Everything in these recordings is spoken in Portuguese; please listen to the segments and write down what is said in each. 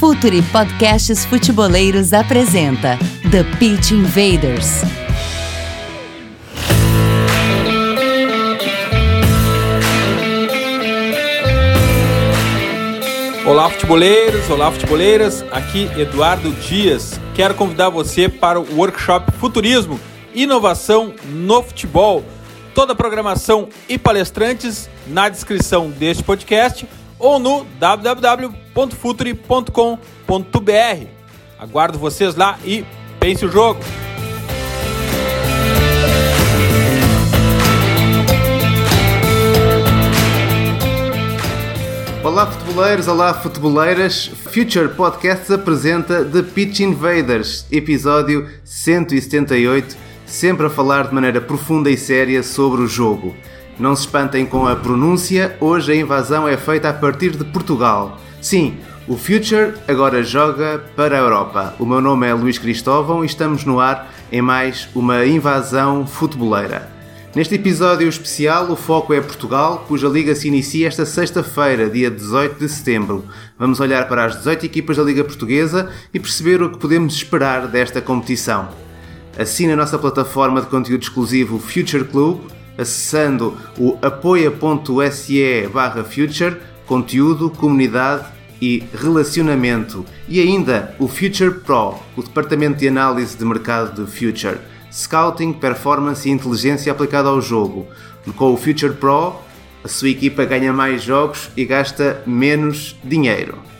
Futuri Podcasts Futeboleiros apresenta The Pitch Invaders. Olá, futeboleiros, olá, futeboleiras. Aqui Eduardo Dias. Quero convidar você para o workshop Futurismo Inovação no Futebol. Toda a programação e palestrantes na descrição deste podcast ou no www.futuri.com.br. Aguardo vocês lá e pense o jogo. Olá futeboleiros, olá futeboleiras. Future Podcasts apresenta The Pitch Invaders, episódio 178, sempre a falar de maneira profunda e séria sobre o jogo. Não se espantem com a pronúncia, hoje a invasão é feita a partir de Portugal. Sim, o Future agora joga para a Europa. O meu nome é Luís Cristóvão e estamos no ar em mais uma invasão futeboleira. Neste episódio especial, o foco é Portugal, cuja liga se inicia esta sexta-feira, dia 18 de setembro. Vamos olhar para as 18 equipas da Liga Portuguesa e perceber o que podemos esperar desta competição. Assine a nossa plataforma de conteúdo exclusivo Future Club acessando o apoia.se barra future, conteúdo, comunidade e relacionamento. E ainda o Future Pro, o departamento de análise de mercado de Future. Scouting, performance e inteligência aplicada ao jogo. Com o Future Pro, a sua equipa ganha mais jogos e gasta menos dinheiro.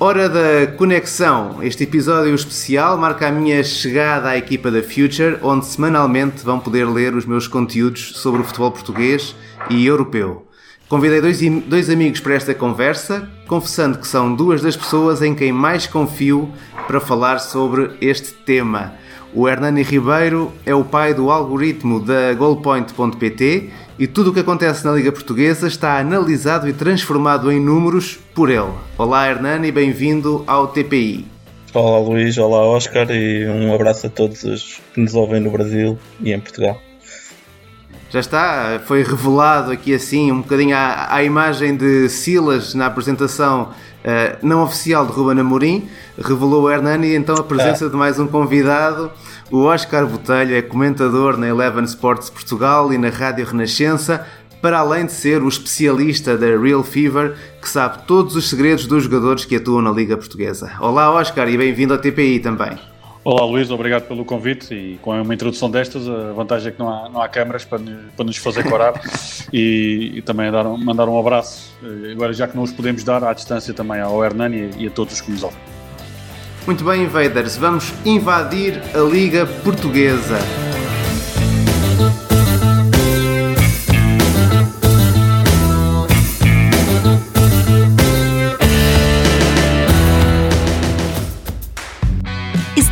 Hora da conexão. Este episódio especial marca a minha chegada à equipa da Future, onde semanalmente vão poder ler os meus conteúdos sobre o futebol português e europeu. Convidei dois, dois amigos para esta conversa, confessando que são duas das pessoas em quem mais confio para falar sobre este tema. O Hernani Ribeiro é o pai do algoritmo da goalpoint.pt e tudo o que acontece na Liga Portuguesa está analisado e transformado em números por ele. Olá Hernani, bem-vindo ao TPI. Olá Luís, olá Oscar e um abraço a todos os que nos ouvem no Brasil e em Portugal. Já está, foi revelado aqui assim um bocadinho à, à imagem de Silas na apresentação uh, não oficial de Ruben Amorim, revelou o Hernani então a presença é. de mais um convidado o Oscar Botelho é comentador na Eleven Sports Portugal e na Rádio Renascença, para além de ser o especialista da Real Fever, que sabe todos os segredos dos jogadores que atuam na Liga Portuguesa. Olá, Oscar, e bem-vindo ao TPI também. Olá, Luís, obrigado pelo convite. E com uma introdução destas, a vantagem é que não há, não há câmaras para, para nos fazer corar e, e, também dar, mandar um abraço, eh, agora já que não os podemos dar, à distância também ao Hernani e a todos os que nos ouvem. Muito bem, invaders, vamos invadir a Liga Portuguesa.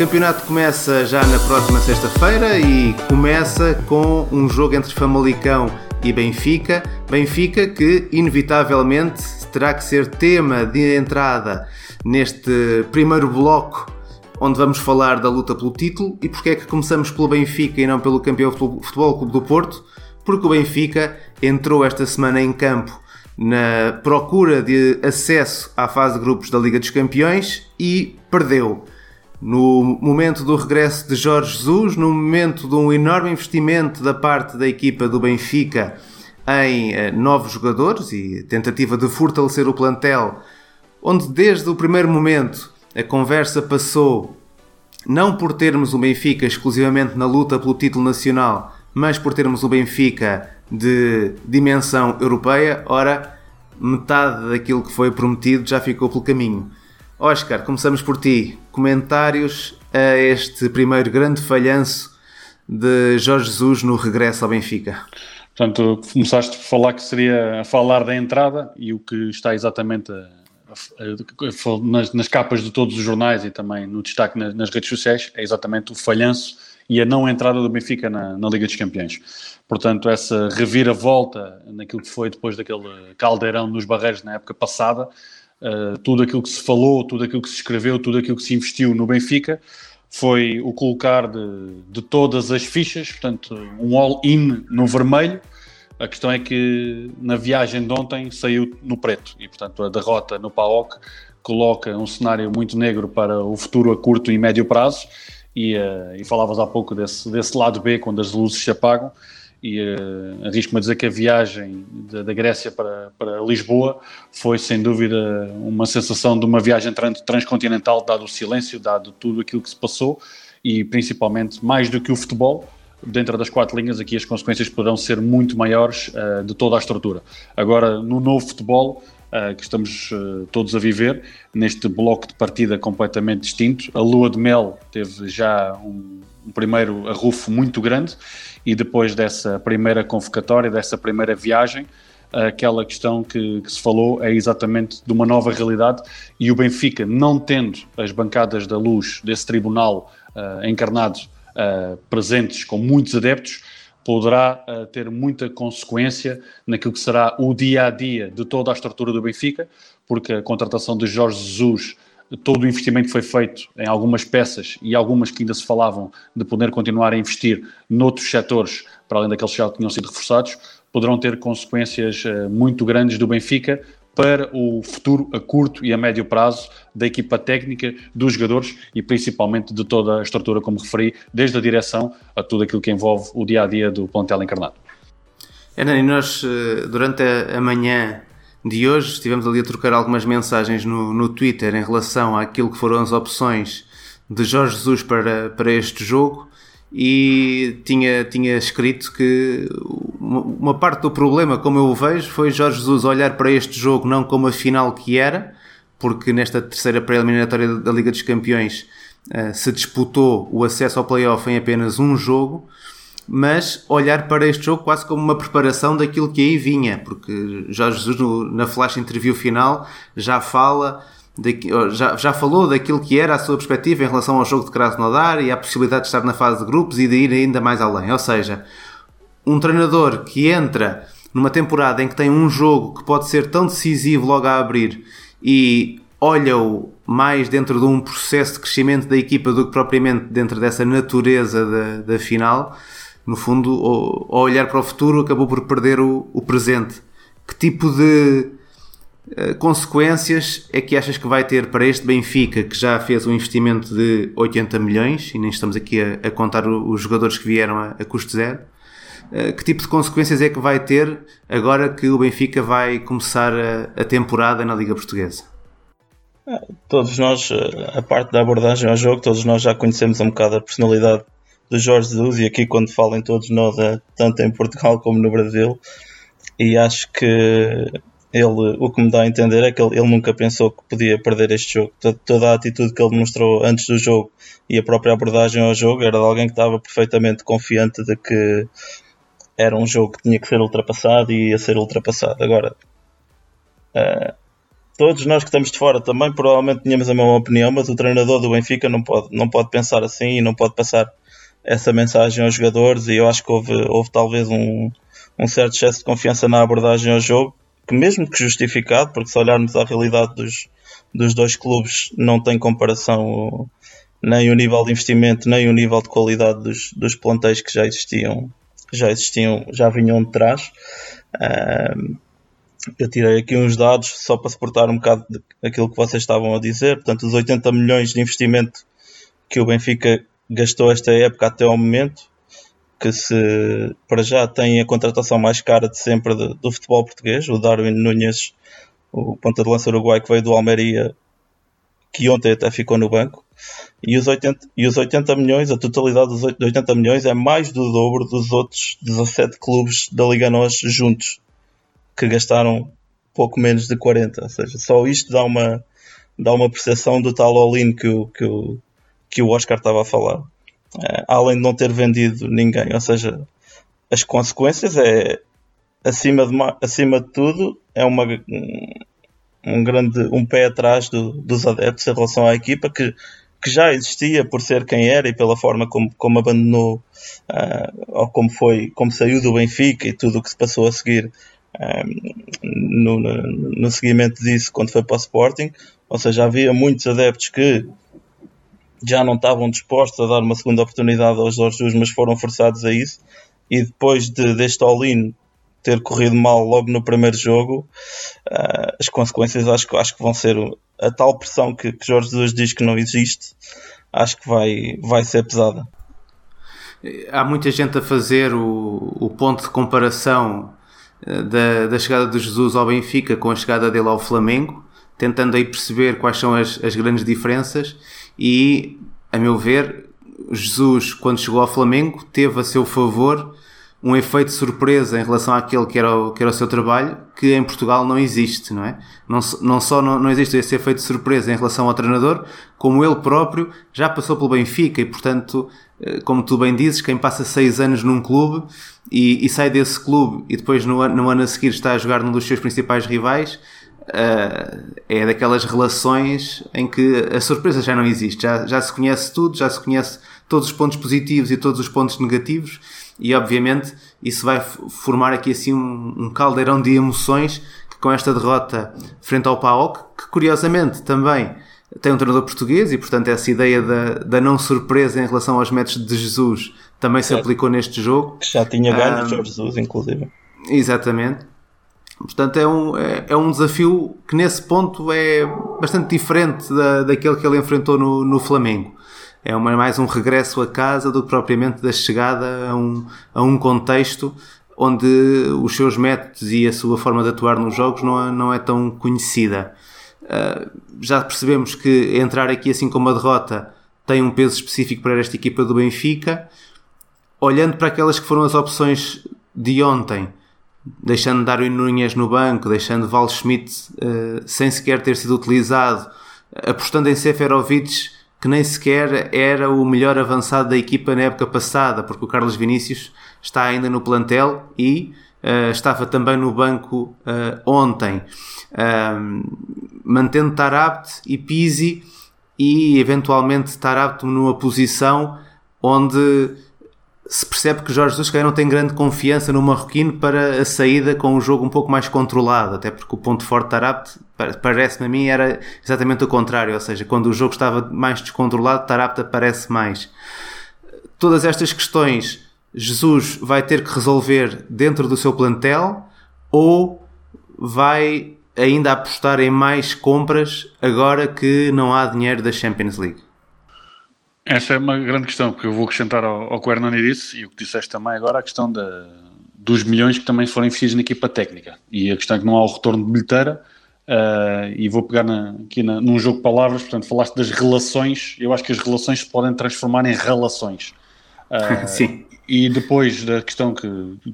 Campeonato começa já na próxima sexta-feira e começa com um jogo entre Famalicão e Benfica. Benfica que, inevitavelmente, terá que ser tema de entrada neste primeiro bloco onde vamos falar da luta pelo título. E porquê é que começamos pelo Benfica e não pelo campeão Futebol Clube do Porto? Porque o Benfica entrou esta semana em campo na procura de acesso à fase de grupos da Liga dos Campeões e perdeu. No momento do regresso de Jorge Jesus, no momento de um enorme investimento da parte da equipa do Benfica em eh, novos jogadores e tentativa de fortalecer o plantel, onde desde o primeiro momento a conversa passou não por termos o Benfica exclusivamente na luta pelo título nacional, mas por termos o Benfica de dimensão europeia, ora, metade daquilo que foi prometido já ficou pelo caminho. Oscar, começamos por ti. Comentários a este primeiro grande falhanço de Jorge Jesus no regresso ao Benfica. Portanto, começaste a falar que seria a falar da entrada e o que está exatamente a, nas, nas, capas de todos os jornais e também no destaque nas, nas redes sociais é exatamente o falhanço e a não entrada do Benfica na, na Liga dos Campeões. Portanto, essa reviravolta naquilo que foi depois daquele caldeirão nos barreiros na época passada, uh, tudo aquilo que se falou, tudo aquilo que se escreveu, tudo aquilo que se investiu no Benfica, foi o colocar de, de todas as fichas, portanto, um all-in no vermelho. A questão é que na viagem de ontem saiu no preto e, portanto, a derrota no PAOK coloca um cenário muito negro para o futuro a curto e médio prazo. E, uh, e falavas há pouco desse, desse lado B, quando as luzes se apagam e uh, arrisco-me a dizer que a viagem da, da, Grécia para, para Lisboa foi sem dúvida uma sensação de uma viagem transcontinental, dado o silêncio, dado tudo aquilo que se passou e principalmente mais do que o futebol. Dentro das quatro linhas, aqui as consequências poderão ser muito maiores uh, de toda a estrutura. Agora, no novo futebol, uh, que estamos uh, todos a viver, neste bloco de partida completamente distinto. A lua de mel teve já um, um primeiro arrufo muito grande e depois dessa primeira convocatória, dessa primeira viagem, aquela questão que, que, se falou é exatamente de uma nova realidade e o Benfica, não tendo as bancadas da luz desse tribunal uh, encarnado uh, presentes com muitos adeptos, poderá uh, ter muita consequência naquilo que será o dia a dia de toda a estrutura do Benfica, porque a contratação de Jorge Jesus, todo o investimento foi feito em algumas peças e algumas que ainda se falavam de poder continuar a investir noutros setores, para além daqueles que já tinham sido reforçados, poderão ter consequências uh, muito grandes do Benfica para o futuro a curto e a médio prazo da equipa técnica, dos jogadores e principalmente de toda a estrutura, como referi, desde a direção a tudo aquilo que envolve o dia a dia do plantel encarnado. E nós eh, durante a manhã de hoje estivemos ali a trocar algumas mensagens no, no Twitter em relação àquilo que foram as opções de Jorge Jesus para, para este jogo e tinha, tinha escrito que uma parte do problema, como eu o vejo, foi Jorge Jesus olhar para este jogo não como a final que era, porque nesta terceira pré-eliminatória da Liga dos Campeões uh, se disputou o acesso ao playoff em apenas um jogo, mas olhar para este jogo quase como uma preparação daquilo que aí vinha, porque Jorge Jesus no, na flash interview final já fala já, já falou daquilo que era a sua perspectiva em relação ao jogo de Krasnodar e à possibilidade de estar na fase de grupos e de ir ainda mais além. Ou seja, um treinador que entra numa temporada em que tem um jogo que pode ser tão decisivo logo a abrir e olha-o mais dentro de um processo de crescimento da equipa do que propriamente dentro dessa natureza da, da final, no fundo, ao, olhar para o futuro, acabou por perder o, o presente. Que tipo de eh, consequências é que achas que vai ter para este Benfica que já fez um investimento de 80 milhões e nem estamos aqui a, a contar os jogadores que vieram a, a custo zero? Uh, que tipo de consequências é que vai ter agora que o Benfica vai começar a, a temporada na Liga Portuguesa? Ah, todos nós, eh, a parte da abordagem ao jogo, todos nós já conhecemos um bocado a personalidade do Jorge Jesus e aqui quando falem todos nós, tanto em Portugal como no Brasil, e acho que ele, o que me dá a entender é que ele, ele, nunca pensou que podia perder este jogo. Toda a atitude que ele mostrou antes do jogo e a própria abordagem ao jogo era de alguém que estava perfeitamente confiante de que era um jogo que tinha que ser ultrapassado e ia ser ultrapassado. Agora, uh, todos nós que estamos de fora também provavelmente tínhamos a mesma opinião, mas o treinador do Benfica não pode, não pode pensar assim e não pode passar essa mensagem aos jogadores. E eu acho que houve, houve talvez um, um certo excesso de confiança na abordagem ao jogo que mesmo que justificado, porque se olharmos à realidade dos, dos dois clubes não tem comparação nem o nível de investimento, nem o nível de qualidade dos, dos plantéis que já existiam, já existiam, já vinham de trás. eu tirei aqui uns dados só para suportar um bocado daquilo que vocês estavam a dizer. Portanto, os 80 milhões de investimento que o Benfica gastou esta época até ao momento, que se para já tem a contratação mais cara de sempre de, do futebol português, o Darwin Nunes, o ponta de lança uruguai que veio do Almeria, que ontem até ficou no banco, e os 80, e os 80 milhões, a totalidade dos 80 milhões é mais do dobro dos outros 17 clubes da Liga Nós juntos, que gastaram pouco menos de 40, ou seja, só isto dá uma, dá uma percepção do tal all-in que o, que, o, que o Oscar estava a falar. Eh, além de não ter vendido ninguém. Ou seja, as consequências é acima de, acima de tudo é uma um grande um pé atrás do, dos adeptos em relação à equipa que, que já existia por ser quem era e pela forma como, como abandonou uh, ou como foi, como saiu do Benfica e tudo o que se passou a seguir no, no, no, seguimento disso quando foi para o Sporting, ou seja, havia muitos adeptos que já não estavam dispostos a dar uma segunda oportunidade aos Jorge mas foram forçados a isso. E depois de, deste all-in ter corrido mal logo no primeiro jogo, uh, as consequências acho, acho que vão ser a tal pressão que, que Jorge Jesus diz que não existe, acho que vai, vai ser pesada. Há muita gente a fazer o, o ponto de comparação eh, da, da chegada de Jesus ao Benfica com a chegada dele ao Flamengo, tentando aí perceber quais são as, as grandes diferenças e, a meu ver, Jesus, quando chegou ao Flamengo, teve a seu favor um efeito surpresa em relação àquele que era, o, que era o seu trabalho, que em Portugal não existe, não é? Não, não só não, não existe esse efeito surpresa em relação ao treinador, como ele próprio já passou pelo Benfica e, portanto, eh, como tu bem dizes, quem passa seis anos num clube e, e sai desse clube e depois no, no ano a seguir está a jogar num dos seus principais rivais, Uh, é daquelas relações em que a surpresa já não existe, já, já se conhece tudo, já se conhece todos os pontos positivos e todos os pontos negativos, e obviamente isso vai formar aqui assim um, um caldeirão de emoções que com esta derrota frente ao PAOK, que curiosamente também tem um treinador português e portanto essa ideia da, da não surpresa em relação aos métodos de Jesus também se aplicou neste jogo. Que já tinha ganho um, Jesus, inclusive. Exatamente. Portanto, é um, é, é, um desafio que nesse ponto é bastante diferente da, daquele que ele enfrentou no, no Flamengo. É uma, mais um regresso a casa do que propriamente da chegada a um, a um contexto onde os seus métodos e a sua forma de atuar nos jogos não é, não é tão conhecida. Uh, já percebemos que entrar aqui assim com uma derrota tem um peso específico para esta equipa do Benfica. Olhando para aquelas que foram as opções de ontem, deixando Darwin Nunes no banco, deixando Val Schmidt uh, sem sequer ter sido utilizado, apostando em Seferovic, que nem sequer era o melhor avançado da equipa na época passada, porque o Carlos Vinícius está ainda no plantel e uh, estava também no banco uh, ontem. mantendo Tarabt e Pisi e eventualmente Tarabt numa posição onde se percebe que Jorge Jesus não tem grande confiança no Marroquino para a saída com o jogo um pouco mais controlado, até porque o ponto forte de Tarabt, parece-me a mim, era exatamente o contrário, ou seja, quando o jogo estava mais descontrolado, Tarabt aparece mais. Todas estas questões Jesus vai ter que resolver dentro do seu plantel ou vai ainda apostar em mais compras agora que não há dinheiro da Champions League? Essa é uma grande questão, porque eu vou acrescentar ao, ao que o Hernani disse e o que disseste também agora, a questão da, dos milhões que também foram investidos na equipa técnica. E a questão é que não há o retorno de bilheteira. Uh, e vou pegar na, aqui na, num jogo de palavras, portanto, falaste das relações. Eu acho que as relações se podem transformar em relações. Uh, Sim. E depois da questão que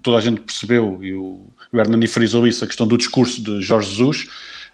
toda a gente percebeu, e o, o Hernani frisou isso, a questão do discurso de Jorge Jesus,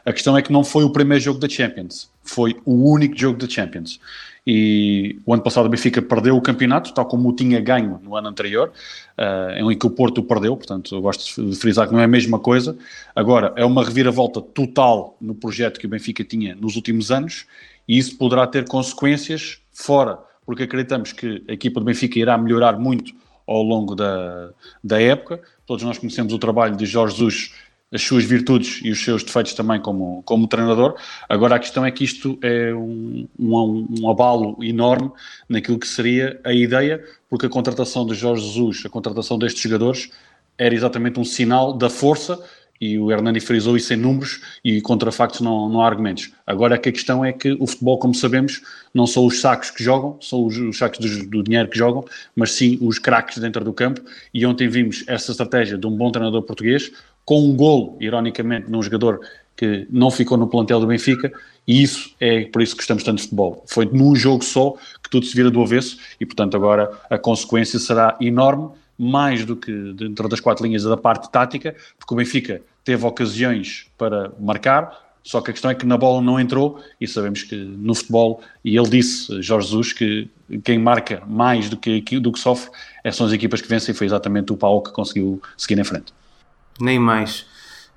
a questão é que não foi o primeiro jogo da Champions, foi o único jogo da Champions. E o ano passado o Benfica perdeu o campeonato, tal como o tinha ganho no ano anterior, uh, em que o Porto perdeu, portanto eu gosto de frisar que não é a mesma coisa. Agora, é uma reviravolta total no projeto que o Benfica tinha nos últimos anos e isso poderá ter consequências fora, porque acreditamos que a equipa do Benfica irá melhorar muito ao longo da, da época. Todos nós conhecemos o trabalho de Jorge Jesus as suas virtudes e os seus defeitos também como, como treinador. Agora a questão é que isto é um, um, um, abalo enorme naquilo que seria a ideia, porque a contratação de Jorge Jesus, a contratação destes jogadores, era exatamente um sinal da força e o Hernani frisou isso em números e contra factos não, não há argumentos. Agora que a questão é que o futebol, como sabemos, não são os sacos que jogam, são os, os sacos do, do, dinheiro que jogam, mas sim os craques dentro do campo e ontem vimos essa estratégia de um bom treinador português, com um golo, ironicamente, num jogador que não ficou no plantel do Benfica, e isso é por isso que estamos tanto de futebol. Foi num jogo só que tudo se vira do avesso, e portanto agora a consequência será enorme, mais do que dentro das quatro linhas da parte tática, porque o Benfica teve ocasiões para marcar, só que a questão é que na bola não entrou, e sabemos que no futebol, e ele disse, Jorge Jesus, que quem marca mais do que, do que sofre são as equipas que vencem, e foi exatamente o Pau que conseguiu seguir em frente nem mais.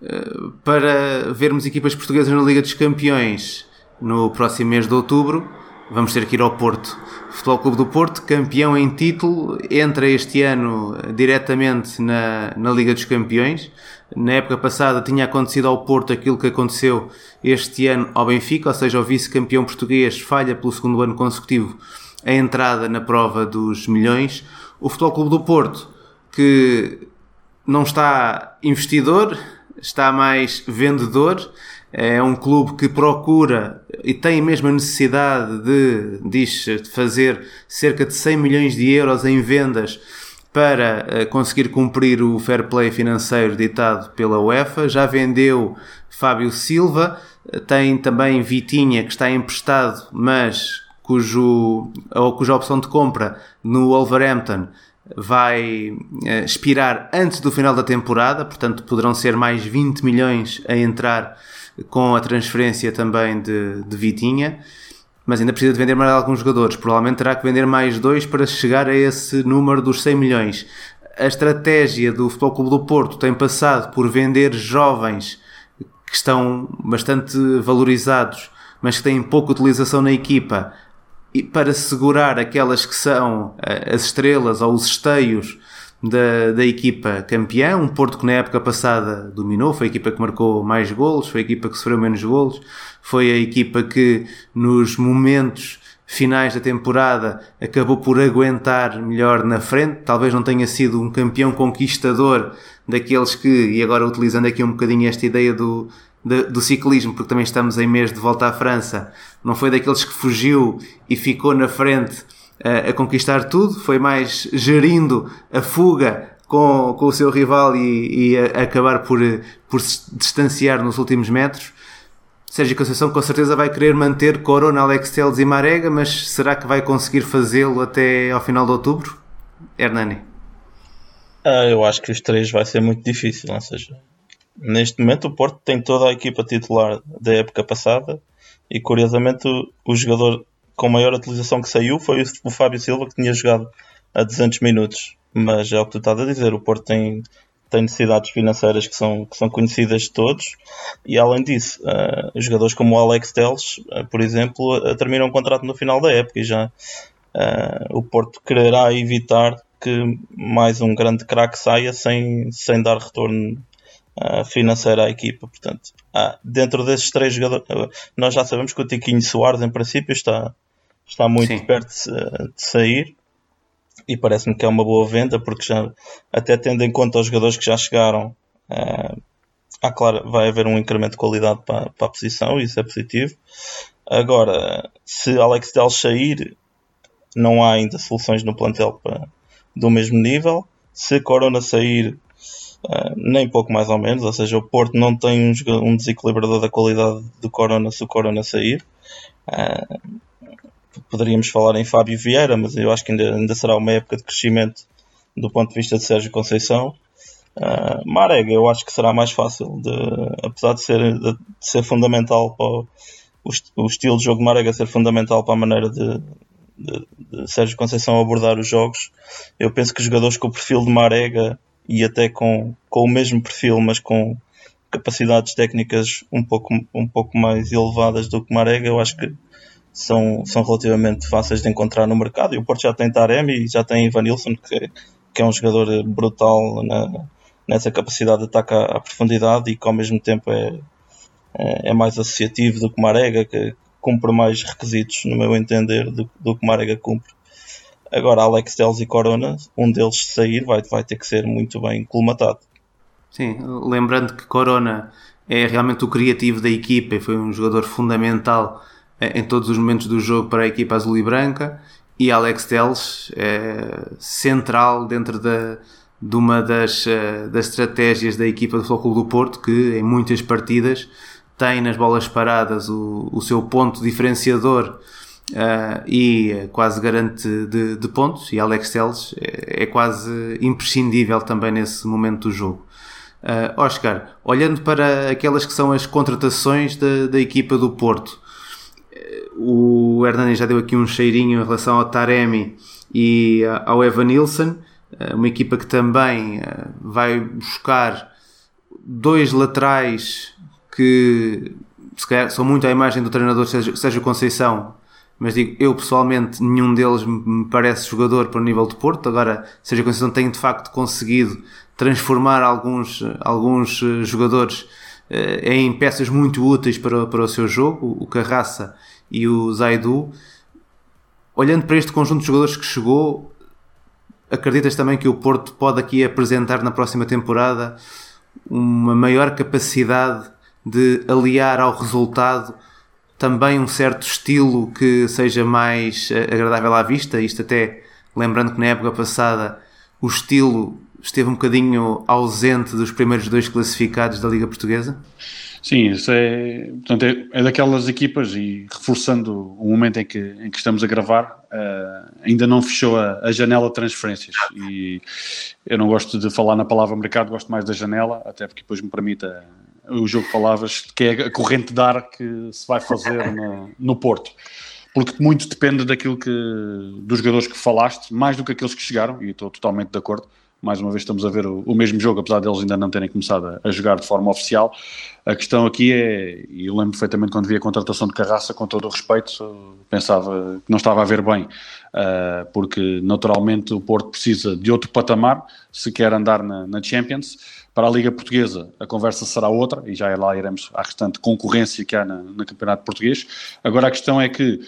Eh, para vermos equipas portuguesas na Liga dos Campeões no próximo mês de outubro, vamos ter que ir ao Porto. Futebol Clube do Porto, campeão em título, entra este ano diretamente na, na Liga dos Campeões. Na época passada tinha acontecido ao Porto aquilo que aconteceu este ano ao Benfica, ou seja, o vice-campeão português falha pelo segundo ano consecutivo a entrada na prova dos milhões. O Futebol Clube do Porto, que não está investidor, está mais vendedor, é um clube que procura e tem mesmo a necessidade de, diz, de fazer cerca de 100 milhões de euros em vendas para eh, conseguir cumprir o fair play financeiro ditado pela UEFA. Já vendeu Fábio Silva, tem também Vitinha que está emprestado, mas cujo, ou cuja opção de compra no Wolverhampton vai eh, expirar antes do final da temporada, portanto poderão ser mais 20 milhões a entrar com a transferência também de, de Vitinha, mas ainda precisa de vender mais alguns jogadores. Provavelmente terá que vender mais dois para chegar a esse número dos 100 milhões. A estratégia do Futebol Clube do Porto tem passado por vender jovens que estão bastante valorizados, mas que têm pouca utilização na equipa, e para segurar aquelas que são eh, as estrelas ou os esteios da, da equipa campeã, um Porto que na época passada dominou, foi a equipa que marcou mais golos, foi a equipa que sofreu menos golos, foi a equipa que nos momentos finais da temporada acabou por aguentar melhor na frente, talvez não tenha sido um campeão conquistador daqueles que, e agora utilizando aqui um bocadinho esta ideia do, do ciclismo, porque também estamos em mês de volta à França, não foi daqueles que fugiu e ficou na frente a, a conquistar tudo, foi mais gerindo a fuga com, com o seu rival e, e acabar por, por se distanciar nos últimos metros. Sérgio Conceição com certeza vai querer manter Corona, Alex Teles e Marega, mas será que vai conseguir fazê-lo até ao final de outubro? Hernani? Ah, eu acho que os três vai ser muito difícil, ou seja, neste momento o Porto tem toda a equipa titular da época passada e curiosamente o, o jogador com maior utilização que saiu foi o Fábio Silva, que tinha jogado a 200 minutos. Mas é o que tu estás a dizer, o Porto tem, tem necessidades financeiras que são, que são conhecidas de todos, e além disso, uh, jogadores como o Alex Teles, uh, por exemplo, uh, terminam um contrato no final da época e já o Porto quererá evitar que mais um grande craque saia sem, sem dar retorno financeiro à equipa. Portanto, dentro desses três jogadores, nós já sabemos que o Tiquinho Soares, em princípio, está, está muito Sim. perto de, de sair e parece-me que é uma boa venda porque já até tendo em conta os jogadores que já chegaram uh, há, claro, vai haver um incremento de qualidade para, para a posição e isso é positivo agora se Alex Del sair não há ainda soluções no plantel para, do mesmo nível se Corona sair uh, nem pouco mais ou menos ou seja, o Porto não tem um, um desequilibrador da qualidade do Corona se o Corona sair uh, poderíamos falar em Fábio Vieira, mas eu acho que ainda, ainda será uma época de crescimento do ponto de vista de Sérgio Conceição. Uh, Marega, eu acho que será mais fácil, de, apesar de ser, de, de ser fundamental para o, o, estilo de jogo de Marega ser fundamental para a maneira de, de, de, Sérgio Conceição abordar os jogos. Eu penso que jogadores com o perfil de Marega e até com, com o mesmo perfil, mas com capacidades técnicas um pouco, um pouco mais elevadas do que Marega, eu acho que são, são relativamente fáceis de encontrar no mercado. E o Porto já tem Taremi e já tem Ivanilson, que, que é um jogador brutal na, nessa capacidade de ataque à, à, profundidade e que ao mesmo tempo é, é, é, mais associativo do que Marega, que cumpre mais requisitos, no meu entender, do, do que Marega cumpre. Agora, Alex Teles e Corona, um deles sair, vai, vai ter que ser muito bem colmatado. Sim, lembrando que Corona é realmente o criativo da equipa e foi um jogador fundamental em todos os momentos do jogo para a equipa azul e branca e Alex Teles é central dentro da, de uma das, eh, das estratégias da equipa do Futebol do Porto que em muitas partidas tem nas bolas paradas o, o seu ponto diferenciador uh, e quase garante de, de, pontos e Alex Teles é, é, quase imprescindível também nesse momento do jogo. Uh, Oscar, olhando para aquelas que são as contratações da, da equipa do Porto, o Hernani já deu aqui um cheirinho em relação ao Taremi e ao Evan Nilsson, eh, uma equipa que também vai buscar dois laterais que se calhar, são muito à imagem do treinador Sérgio Conceição, mas digo, eu pessoalmente, nenhum deles me parece jogador para o nível de Porto. Agora, seja Conceição tem de facto conseguido transformar alguns, alguns eh, jogadores eh, em peças muito úteis para, para o seu jogo, o Carraça e o Zaidu. Olhando para este conjunto de jogadores que chegou, acreditas também que o Porto pode aqui apresentar na próxima temporada uma maior capacidade de aliar ao resultado também um certo estilo que seja mais eh, agradável à vista, isto até lembrando que na época passada o estilo esteve um bocadinho ausente dos primeiros dois classificados da Liga Portuguesa? Sim, isso é, portanto, é, é, daquelas equipas e reforçando o momento em que, em que estamos a gravar, uh, ainda não fechou a, a, janela de transferências e eu não gosto de falar na palavra mercado, gosto mais da janela, até porque depois me permite o jogo de palavras, que é a corrente de ar que se vai fazer no, no Porto porque muito depende daquilo que dos jogadores que falaste, mais do que aqueles que chegaram, e estou totalmente de acordo mais uma vez estamos a ver o, o mesmo jogo, apesar deles ainda não terem começado a, a, jogar de forma oficial. A questão aqui é, e eu lembro perfeitamente quando vi a contratação de Carraça, com todo o respeito, pensava que não estava a ver bem, uh, porque naturalmente o Porto precisa de outro patamar se quer andar na, na Champions. Para a Liga Portuguesa, a conversa será outra, e já lá iremos à restante concorrência que há na, no Campeonato Português. Agora a questão é que,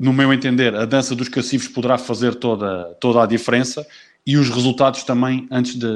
no meu entender, a dança dos cacifes poderá fazer toda, toda a diferença e os resultados também antes de,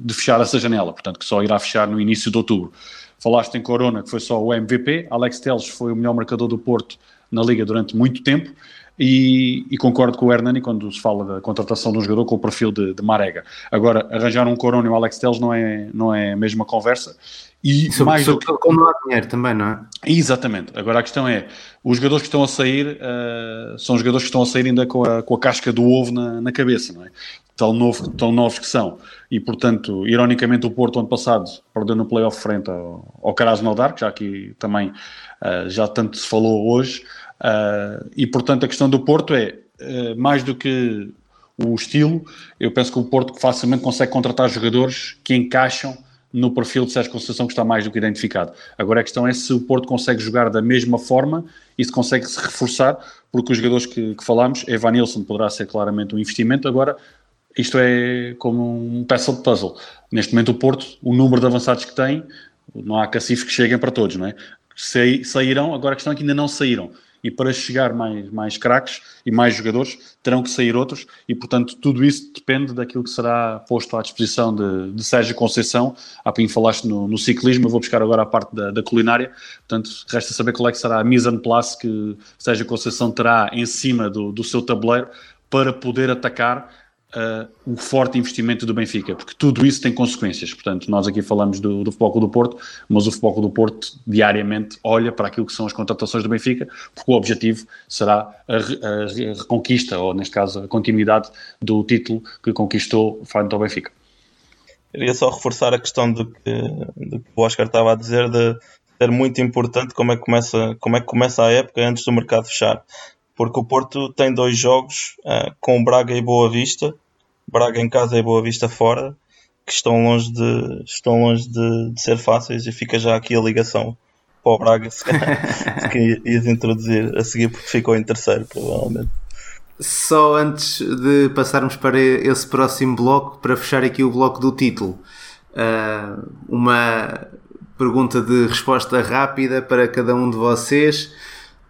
de, fechar essa janela, portanto, que só irá fechar no início de outubro. Falaste em Corona, que foi só o MVP, Alex Teles foi o melhor marcador do Porto na Liga durante muito tempo, e, e, concordo com o Hernani quando se fala da contratação de um jogador com o perfil de, de Marega. Agora, arranjar um Corona e um Alex Teles não é, não é a mesma conversa. E sobre, mais sobre do que... como não há dinheiro também, não é? Exatamente. Agora a questão é, os jogadores que estão a sair uh, são jogadores que estão a sair ainda com a, com a casca do ovo na, na cabeça, não é? tão, novo, tão novos que são. E, portanto, ironicamente, o Porto, ano passado, perdeu no playoff frente ao, ao Krasnodar, que já aqui também uh, já tanto se falou hoje. Uh, e, portanto, a questão do Porto é, uh, mais do que o estilo, eu penso que o Porto facilmente consegue contratar jogadores que encaixam no perfil de Sérgio Conceição que está mais do que identificado. Agora a questão é se o Porto consegue jogar da mesma forma e se consegue se reforçar, porque os jogadores que, que falámos, Evan Nilsson poderá ser claramente um investimento, agora isto é como um peça de puzzle. Neste momento, o Porto, o número de avançados que tem, não há cacifes que cheguem para todos, não é? Saíram, agora a questão é que ainda não saíram. E para chegar mais, mais craques e mais jogadores, terão que sair outros, e portanto tudo isso depende daquilo que será posto à disposição de, de Sérgio Conceição. Há bem falaste no, no, ciclismo, eu vou buscar agora a parte da, da, culinária, portanto resta saber qual é que será a mise en place que Sérgio Conceição terá em cima do, do seu tabuleiro para poder atacar uh, o forte investimento do Benfica, porque tudo isso tem consequências. Portanto, nós aqui falamos do, do Futebol do Porto, mas o Futebol do Porto diariamente olha para aquilo que são as contratações do Benfica, porque o objetivo será a, a, reconquista, ou neste caso a continuidade do título que conquistou frente ao Benfica. Queria só reforçar a questão do que, do que o Oscar estava a dizer de ser muito importante como é que começa, como é que começa a época antes do mercado fechar porque o Porto tem dois jogos uh, com Braga e Boa Vista, Braga em casa e Boa Vista fora, que estão longe de, estão longe de, de ser fáceis e fica já aqui a ligação para o Braga, se, que ias introduzir a seguir porque ficou em terceiro, provavelmente. Só antes de passarmos para esse próximo bloco, para fechar aqui o bloco do título, uh, uma pergunta de resposta rápida para cada um de vocês.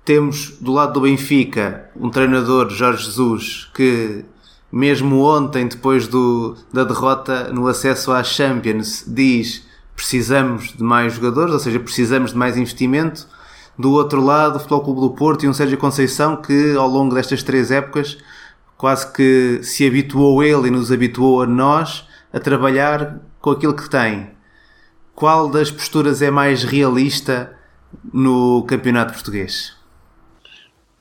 Temos do lado do Benfica um treinador, Jorge Jesus, que mesmo ontem, depois do, da derrota no acesso à Champions, diz precisamos de mais jogadores, ou seja, precisamos de mais investimento. Do outro lado, o Futebol Clube do Porto e um Sérgio Conceição que ao longo destas três épocas quase que se habituou ele e nos habituou a nós a trabalhar com aquilo que tem. Qual das posturas é mais realista no campeonato português?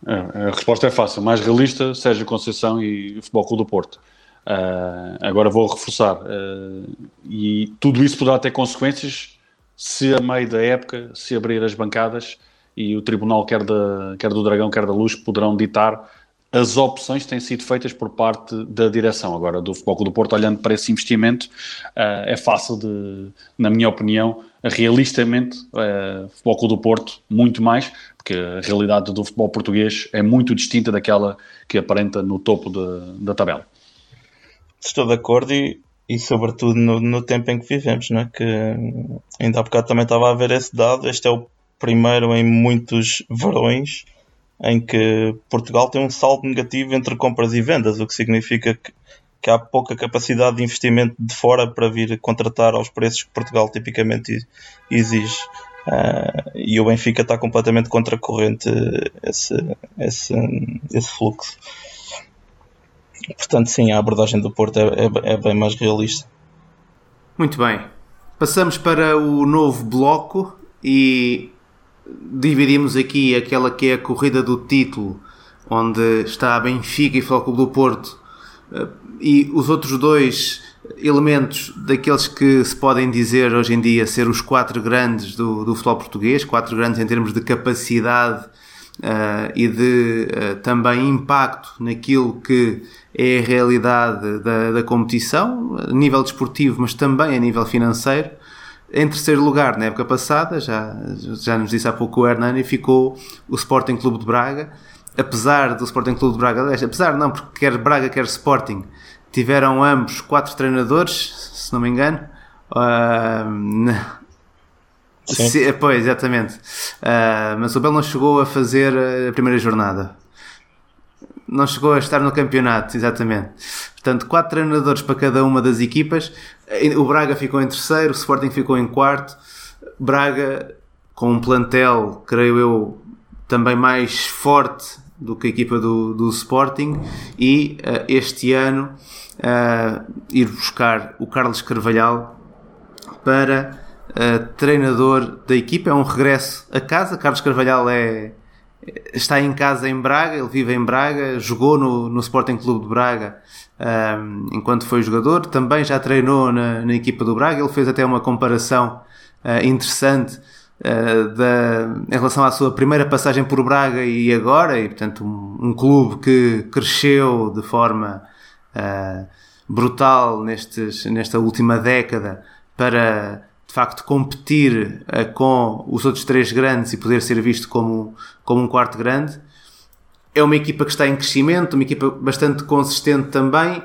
É, a resposta é fácil. Mais realista, Sérgio Conceição e o Futebol Clube do Porto. Uh, agora vou reforçar. Uh, e tudo isso poderá ter consequências se a meio da época se abrir as bancadas e o Tribunal, quer, da, quer do Dragão, quer da Luz, poderão ditar as opções têm sido feitas por parte da direção. Agora, do Futebol do Porto, olhando para esse investimento, uh, é fácil de, na minha opinião, realistamente, uh, Futebol Clube do Porto, muito mais, porque a realidade do futebol português é muito distinta daquela que aparenta no topo de, da tabela. Estou de acordo e, e sobretudo no, no, tempo em que vivemos, não é? que ainda há bocado também estava a ver esse dado, este é o primeiro em muitos verões em que Portugal tem um saldo negativo entre compras e vendas, o que significa que, que há pouca capacidade de investimento de fora para vir contratar aos preços que Portugal tipicamente exige. Uh, e o Benfica está completamente contra a corrente esse, esse, esse fluxo. Portanto, sim, a abordagem do Porto é, é, é bem mais realista. Muito bem. Passamos para o novo bloco e dividimos aqui aquela que é a corrida do título, onde está Benfica e Futebol do Porto, eh, e os outros dois elementos daqueles que se podem dizer hoje em dia ser os quatro grandes do, do futebol português, quatro grandes em termos de capacidade uh, e de uh, também impacto naquilo que é a realidade da, da competição, a nível desportivo, mas também a nível financeiro. Em terceiro lugar, na época passada, já, já nos disse há pouco o Hernani, ficou o Sporting Clube de Braga. Apesar do Sporting Clube de Braga, apesar não, porque quer Braga, quer Sporting, tiveram ambos quatro treinadores, se não me engano. Uh, se, pois, exatamente. Uh, mas o Bel não chegou a fazer a primeira jornada. Não chegou a estar no campeonato, exatamente. Portanto, quatro treinadores para cada uma das equipas. O Braga ficou em terceiro, o Sporting ficou em quarto. Braga, com um plantel, creio eu, também mais forte do que a equipa do, do Sporting. E uh, este ano, uh, ir buscar o Carlos Carvalhal para uh, treinador da equipa. É um regresso a casa. Carlos Carvalhal é, está em casa em Braga, ele vive em Braga, jogou no, no Sporting Clube de Braga um, enquanto foi jogador, também já treinou na, na, equipa do Braga, ele fez até uma comparação uh, interessante uh, da, em relação à sua primeira passagem por Braga e agora, e portanto um, um clube que cresceu de forma uh, brutal nestes, nesta última década para de facto competir com os outros três grandes e poder ser visto como, como um quarto grande. É uma equipa que está em crescimento, uma equipa bastante consistente também.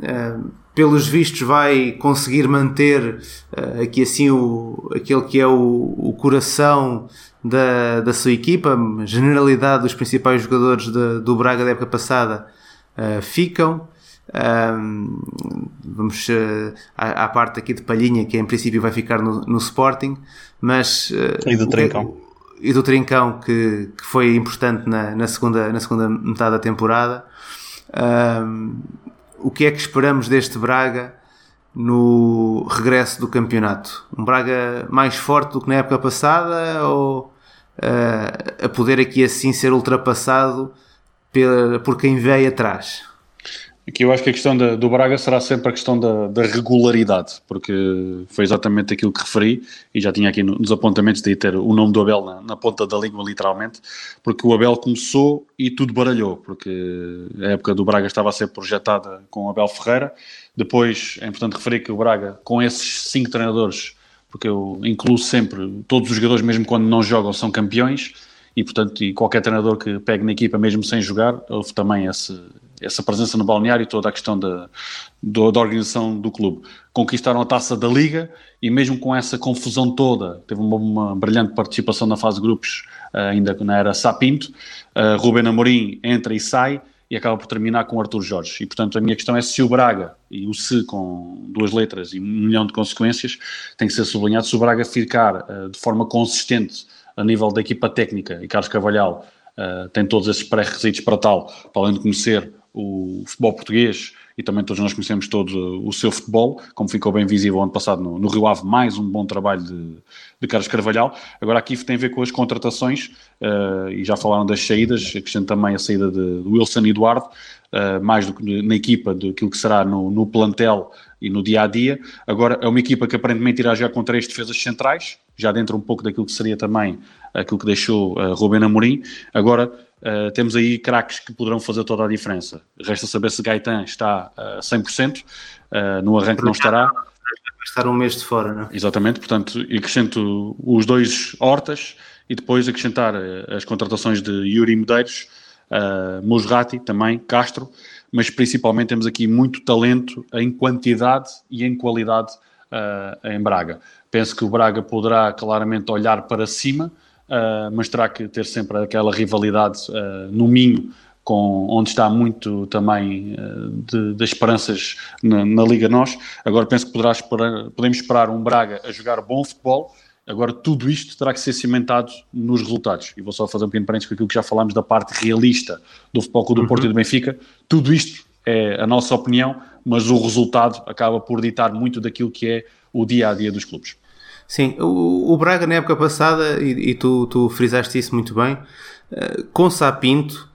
Uh, pelos vistos vai conseguir manter uh, aqui assim o, aquele que é o, o coração da, da sua equipa, a generalidade dos principais jogadores de, do Braga da época passada uh, ficam. vamos à, à, parte aqui de Palhinha, que em princípio vai ficar no, no Sporting, mas e do Trincão e do Trincão, que, que foi importante na, na, segunda, na segunda metade da temporada. Um, o que é que esperamos deste Braga no regresso do campeonato? Um Braga mais forte do que na época passada ou uh, a poder aqui assim ser ultrapassado pela, por quem veio atrás? Aqui eu acho que a questão da, do Braga será sempre a questão da, da, regularidade, porque foi exatamente aquilo que referi e já tinha aqui nos apontamentos de ter o nome do Abel na, na, ponta da língua, literalmente, porque o Abel começou e tudo baralhou, porque a época do Braga estava a ser projetada com o Abel Ferreira. Depois é importante referir que o Braga, com esses cinco treinadores, porque eu incluo sempre todos os jogadores, mesmo quando não jogam, são campeões e portanto e qualquer treinador que pegue na equipa mesmo sem jogar houve também esse, essa presença no balneário e toda a questão da, da, da, organização do clube. Conquistaram a taça da Liga e mesmo com essa confusão toda, teve uma, uma brilhante participação na fase de grupos, uh, ainda na era Sapinto, uh, Ruben Amorim entra e sai e acaba por terminar com Arthur Jorge. E portanto a minha questão é se o Braga, e o se com duas letras e um milhão de consequências, tem que ser sublinhado, se o Braga ficar uh, de forma consistente a nível da equipa técnica, e Carlos Cavalhal tem todos esses pré-requisitos para tal, para além de conhecer o futebol português e também todos nós conhecemos todo o seu futebol, como ficou bem visível ano passado no, no Rio Ave, mais um bom trabalho de, de Carlos Carvalhal. Agora aqui tem a ver com as contratações, uh, e já falaram das saídas, acrescento também a saída de, de Wilson e Eduardo, uh, mais do que na equipa do que será no, no plantel e no dia a dia. Agora é uma equipa que aparentemente irá já com três defesas centrais, já dentro um pouco daquilo que seria também aquilo que deixou uh, Rubén Amorim. Agora uh, temos aí craques que poderão fazer toda a diferença. Resta saber se Gaetan está a 100%, uh, no arranque não estará. Estar um mês de fora, não é? Exatamente, portanto, acrescento os dois Hortas e depois acrescentar as contratações de Yuri Medeiros, uh, Musrati também, Castro, mas principalmente temos aqui muito talento em quantidade e em qualidade uh, em Braga. Penso que o Braga poderá claramente olhar para cima, uh, mas terá que ter sempre aquela rivalidade uh, no Minho, com, onde está muito também de, de esperanças na, na, Liga Nós. Agora penso que poderá esperar, podemos esperar um Braga a jogar bom futebol. Agora, tudo isto terá que ser cimentado nos resultados. E vou só fazer um pequeno parênteses com aquilo que já falámos da parte realista do Futebol Clube do Porto uhum. e do Benfica. Tudo isto é a nossa opinião, mas o resultado acaba por ditar muito daquilo que é o dia a dia dos clubes. Sim, o, o Braga na época passada, e, e tu, tu, frisaste isso muito bem, uh, com Sapinto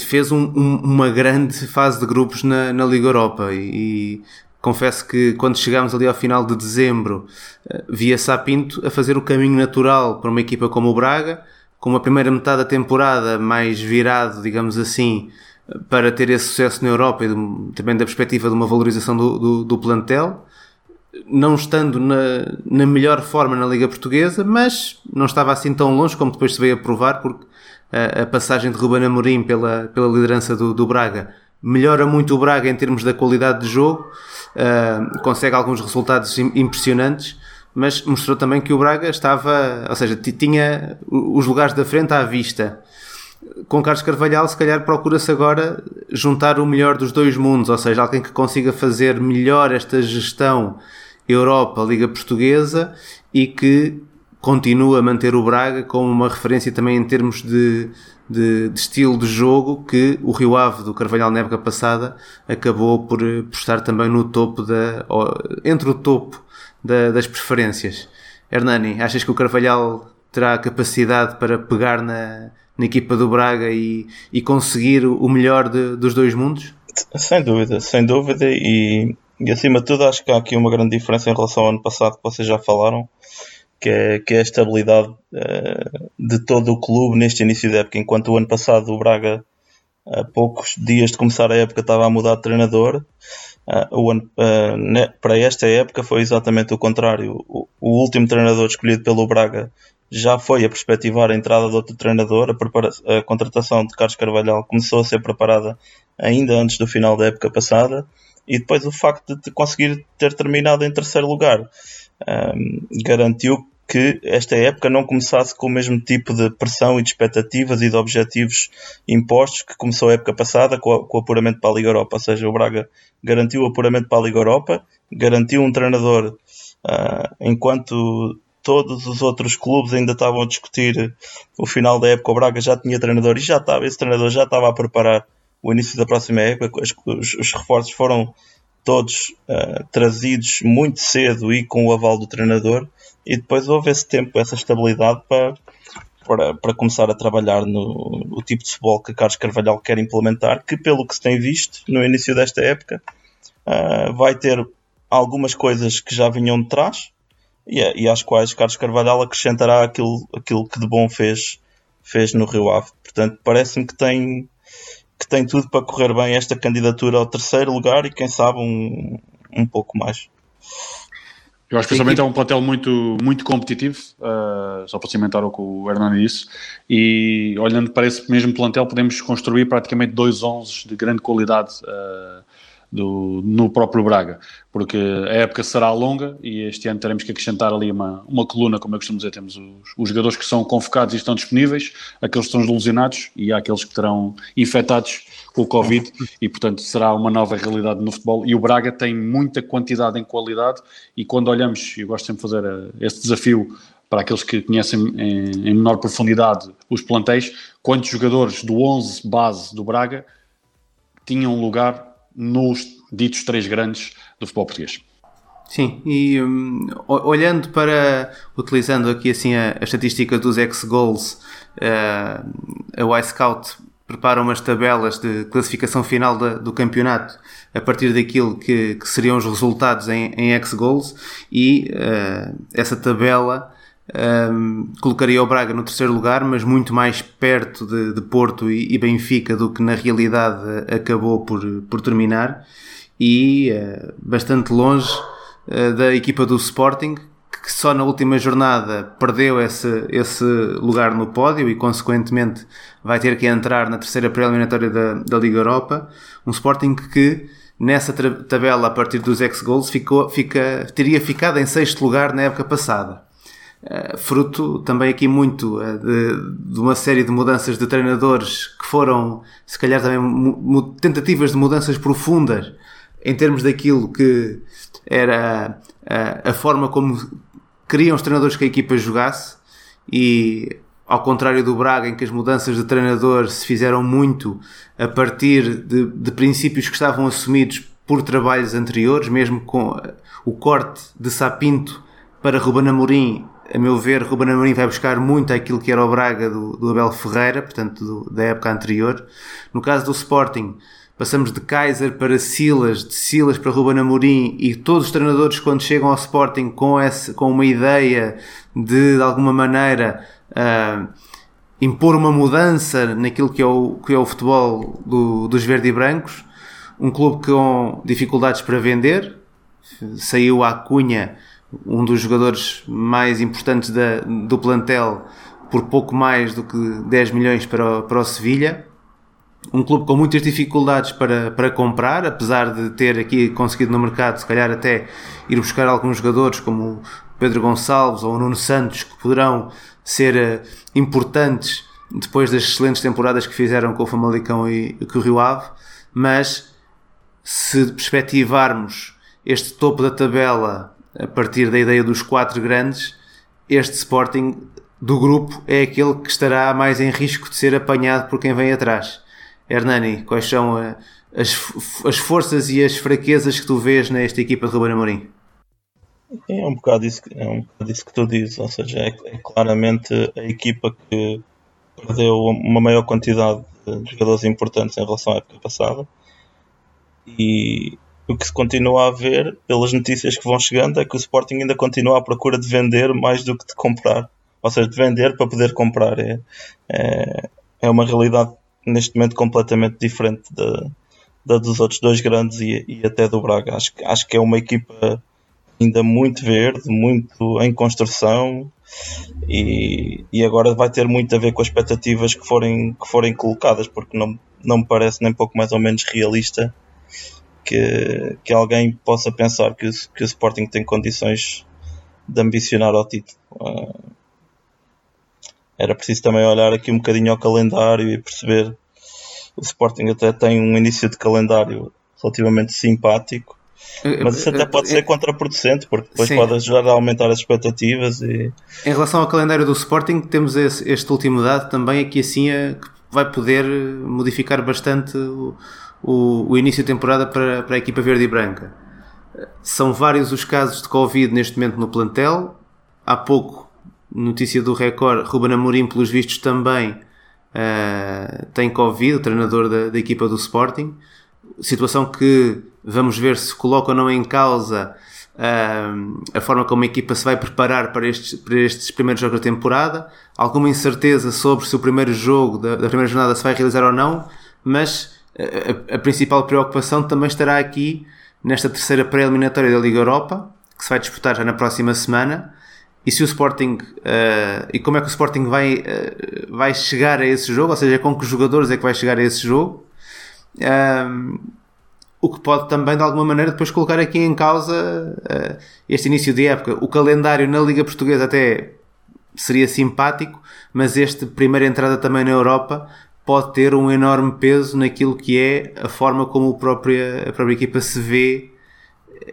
fez um, um, uma grande fase de grupos na, na Liga Europa. E, e, confesso que quando chegámos ali ao final de dezembro uh, via Sapinto a fazer o caminho natural para uma equipa como o Braga, com uma primeira metade da temporada mais virado, digamos assim, para ter esse sucesso na Europa e também da perspectiva de uma valorização do, do, do plantel não estando na, na melhor forma na Liga Portuguesa, mas não estava assim tão longe como depois se veio a provar, porque a, a passagem de Ruben Amorim pela, pela liderança do, do, Braga melhora muito o Braga em termos da qualidade de jogo, uh, consegue alguns resultados impressionantes, mas mostrou também que o Braga estava, ou seja, tinha os lugares da frente à vista. Com Carlos Carvalhal, se calhar procura-se agora juntar o melhor dos dois mundos, ou seja, alguém que consiga fazer melhor esta gestão Europa, Liga Portuguesa e que continua a manter o Braga como uma referência também em termos de, de, de, estilo de jogo que o Rio Ave do Carvalhal na época passada acabou por, por estar também no topo da, entre o topo da, das preferências. Hernani, achas que o Carvalhal terá capacidade para pegar na, na equipa do Braga e, e conseguir o melhor de, dos dois mundos? Sem dúvida, sem dúvida e e acima de tudo, acho que há aqui uma grande diferença em relação ao ano passado que vocês já falaram, que é, que é a estabilidade uh, de todo o clube neste início da época. Enquanto o ano passado o Braga, a poucos dias de começar a época, estava a mudar de treinador, uh, o ano, uh, ne, para esta época foi exatamente o contrário. O, o, último treinador escolhido pelo Braga já foi a perspectivar a entrada de outro treinador. A, a contratação de Carlos Carvalhal começou a ser preparada ainda antes do final da época passada e depois o facto de conseguir ter terminado em terceiro lugar um, garantiu que esta época não começasse com o mesmo tipo de pressão e de expectativas e de objetivos impostos que começou a época passada com, a, com o apuramento para a Liga Europa. Ou seja, o Braga garantiu o apuramento para a Liga Europa, garantiu um treinador uh, enquanto todos os outros clubes ainda estavam a discutir o final da época. O Braga já tinha treinador e já estava, esse treinador já estava a preparar o início da próxima época. Os, os, os reforços foram todos uh, trazidos muito cedo e com o aval do treinador, e depois houve esse tempo, essa estabilidade para, para, para começar a trabalhar no, no tipo de futebol que Carlos Carvalhal quer implementar, que pelo que se tem visto no início desta época, uh, vai ter algumas coisas que já vinham de trás e, e às quais Carlos Carvalhal acrescentará aquilo, aquilo que de bom fez, fez no Rio Ave. Portanto, parece-me que tem que tem tudo para correr bem esta candidatura ao terceiro lugar e quem sabe um, um pouco mais. Eu acho que principalmente é um plantel muito, muito competitivo, uh, só para cimentar o que o Hernani disse, e olhando para esse mesmo plantel podemos construir praticamente dois 11 de grande qualidade uh, do, no próprio Braga, porque a época será longa e este ano teremos que acrescentar ali uma, uma coluna, como eu costumo dizer, temos os, os jogadores que são convocados e estão disponíveis, aqueles que estão ilusionados e há aqueles que terão infectados com o Covid e portanto será uma nova realidade no futebol. E o Braga tem muita quantidade em qualidade e quando olhamos, eu gosto sempre de fazer eh, esse desafio para aqueles que conhecem em, em menor profundidade os plantéis, quantos jogadores do 11 base do Braga tinham lugar nos ditos três grandes do futebol português. Sim, e um, olhando para, utilizando aqui assim a, a estatística dos ex-goals, uh, a Y-Scout prepara umas tabelas de classificação final do campeonato a partir daquilo que, que seriam os resultados em, em ex-goals e uh, essa tabela um, colocaria o Braga no terceiro lugar, mas muito mais perto de, de Porto e, e, Benfica do que na realidade acabou por, por terminar, e uh, bastante longe uh, da equipa do Sporting, que só na última jornada perdeu esse, esse lugar no pódio e, consequentemente, vai ter que entrar na terceira pré-eliminatória da, da Liga Europa. Um Sporting que, nessa tabela, a partir dos ex-goals, ficou, fica, teria ficado em sexto lugar na época passada. Uh, fruto também aqui muito uh, de, de, uma série de mudanças de treinadores que foram, se calhar, também tentativas de mudanças profundas em termos daquilo que era uh, a forma como queriam os treinadores que a equipa jogasse e ao contrário do Braga, em que as mudanças de treinador se fizeram muito a partir de, de princípios que estavam assumidos por trabalhos anteriores, mesmo com o corte de Sapinto para Ruben Amorim, a meu ver, Ruben Amorim vai buscar muito aquilo que era o Braga do, do Abel Ferreira, portanto, do, da época anterior. No caso do Sporting, Passamos de Kaiser para Silas, de Silas para Ruben Amorim e todos os treinadores quando chegam ao Sporting com, esse, com uma ideia de, de alguma maneira, uh, impor uma mudança naquilo que é o, que é o futebol do, dos verde e brancos. Um clube com dificuldades para vender. Saiu à Cunha, um dos jogadores mais importantes da, do plantel, por pouco mais do que 10 milhões para o, para o Sevilha. Um clube com muitas dificuldades para, para comprar, apesar de ter aqui conseguido no mercado, se calhar até ir buscar alguns jogadores como Pedro Gonçalves ou Nuno Santos, que poderão ser uh, importantes depois das excelentes temporadas que fizeram com o Famalicão e, e com o Rio Ave, mas se perspectivarmos este topo da tabela a partir da ideia dos quatro grandes, este Sporting do grupo é aquele que estará mais em risco de ser apanhado por quem vem atrás. Hernani, quais são as, as forças e as fraquezas que tu vês nesta equipa de Ruben Amorim? É um bocado isso, é um bocado isso que tu dizes, ou seja, é, é, claramente a equipa que perdeu uma maior quantidade de jogadores importantes em relação à época passada e o que se continua a ver pelas notícias que vão chegando é que o Sporting ainda continua à procura de vender mais do que de comprar, ou seja, de vender para poder comprar. É, é, é uma realidade neste momento completamente diferente da, da dos outros dois grandes e, e, até do Braga. Acho, acho que é uma equipa ainda muito verde, muito em construção e, e agora vai ter muito a ver com as expectativas que forem, que forem colocadas, porque não, não me parece nem pouco mais ou menos realista que, que alguém possa pensar que, que o Sporting tem condições de ambicionar ao título. Uh, era preciso também olhar aqui um bocadinho ao calendário e perceber o Sporting até tem um início de calendário relativamente simpático mas isso até pode ser contraproducente porque depois Sim. pode ajudar a aumentar as expectativas e... em relação ao calendário do Sporting temos esse, este último dado também aqui assim é, que vai poder modificar bastante o, o, o início de temporada para, para a equipa verde e branca são vários os casos de Covid neste momento no plantel há pouco Notícia do Record, Ruben Amorim, pelos vistos, também uh, tem Covid, o treinador da, da, equipa do Sporting. Situação que vamos ver se coloca ou não em causa uh, a forma como a equipa se vai preparar para estes, para estes primeiros jogos da temporada. Alguma incerteza sobre se o primeiro jogo da, da primeira jornada se vai realizar ou não, mas a, a principal preocupação também estará aqui nesta terceira pré-eliminatória da Liga Europa, que se vai disputar já na próxima semana. E se o Sporting uh, e como é que o Sporting vai, uh, vai chegar a esse jogo, ou seja, com que jogadores é que vai chegar a esse jogo, um, ehm, o que pode também de alguma maneira depois colocar aqui em causa uh, este início de época. O calendário na Liga Portuguesa até seria simpático, mas este primeira entrada também na Europa pode ter um enorme peso naquilo que é a forma como a própria, a própria equipa se vê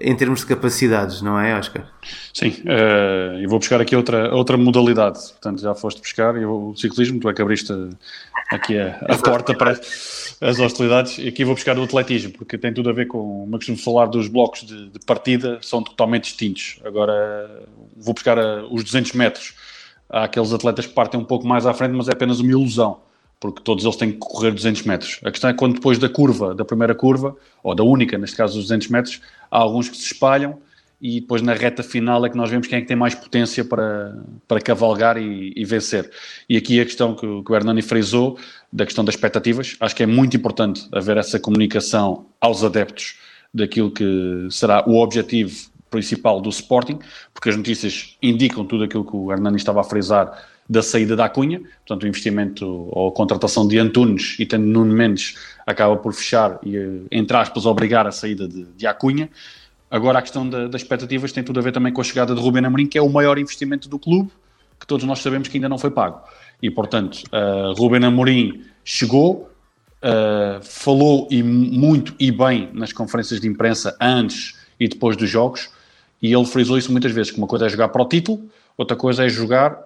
em termos de capacidades, não é, Oscar? Sim, uh, eu vou buscar aqui outra, outra modalidade. Portanto, já foste buscar eu, o ciclismo, tu é que abriste aqui a, a porta para as hostilidades. E aqui vou buscar o atletismo, porque tem tudo a ver com. Uma de falar dos blocos de, de, partida, são totalmente distintos. Agora, vou buscar a, os 200 metros. Há aqueles atletas que partem um pouco mais à frente, mas é apenas uma ilusão porque todos eles têm que correr 200 metros. A questão é quando depois da curva, da primeira curva, ou da única, neste caso dos 200 metros, há alguns que se espalham e depois na reta final é que nós vemos quem é que tem mais potência para, para cavalgar e, e vencer. E aqui a questão que, que o Hernani frisou, da questão das expectativas, acho que é muito importante haver essa comunicação aos adeptos daquilo que será o objetivo principal do Sporting, porque as notícias indicam tudo aquilo que o Hernani estava a frisar da saída da Cunha, portanto o investimento ou a contratação de Antunes e tendo Nuno Mendes acaba por fechar e, entre aspas, obrigar a saída de, de Acunha. Agora a questão da, das expectativas tem tudo a ver também com a chegada de Ruben Amorim, que é o maior investimento do clube, que todos nós sabemos que ainda não foi pago. E, portanto, uh, Ruben Amorim chegou, uh, falou e muito e bem nas conferências de imprensa antes e depois dos jogos, e ele frisou isso muitas vezes, que uma coisa é jogar para o título, outra coisa é jogar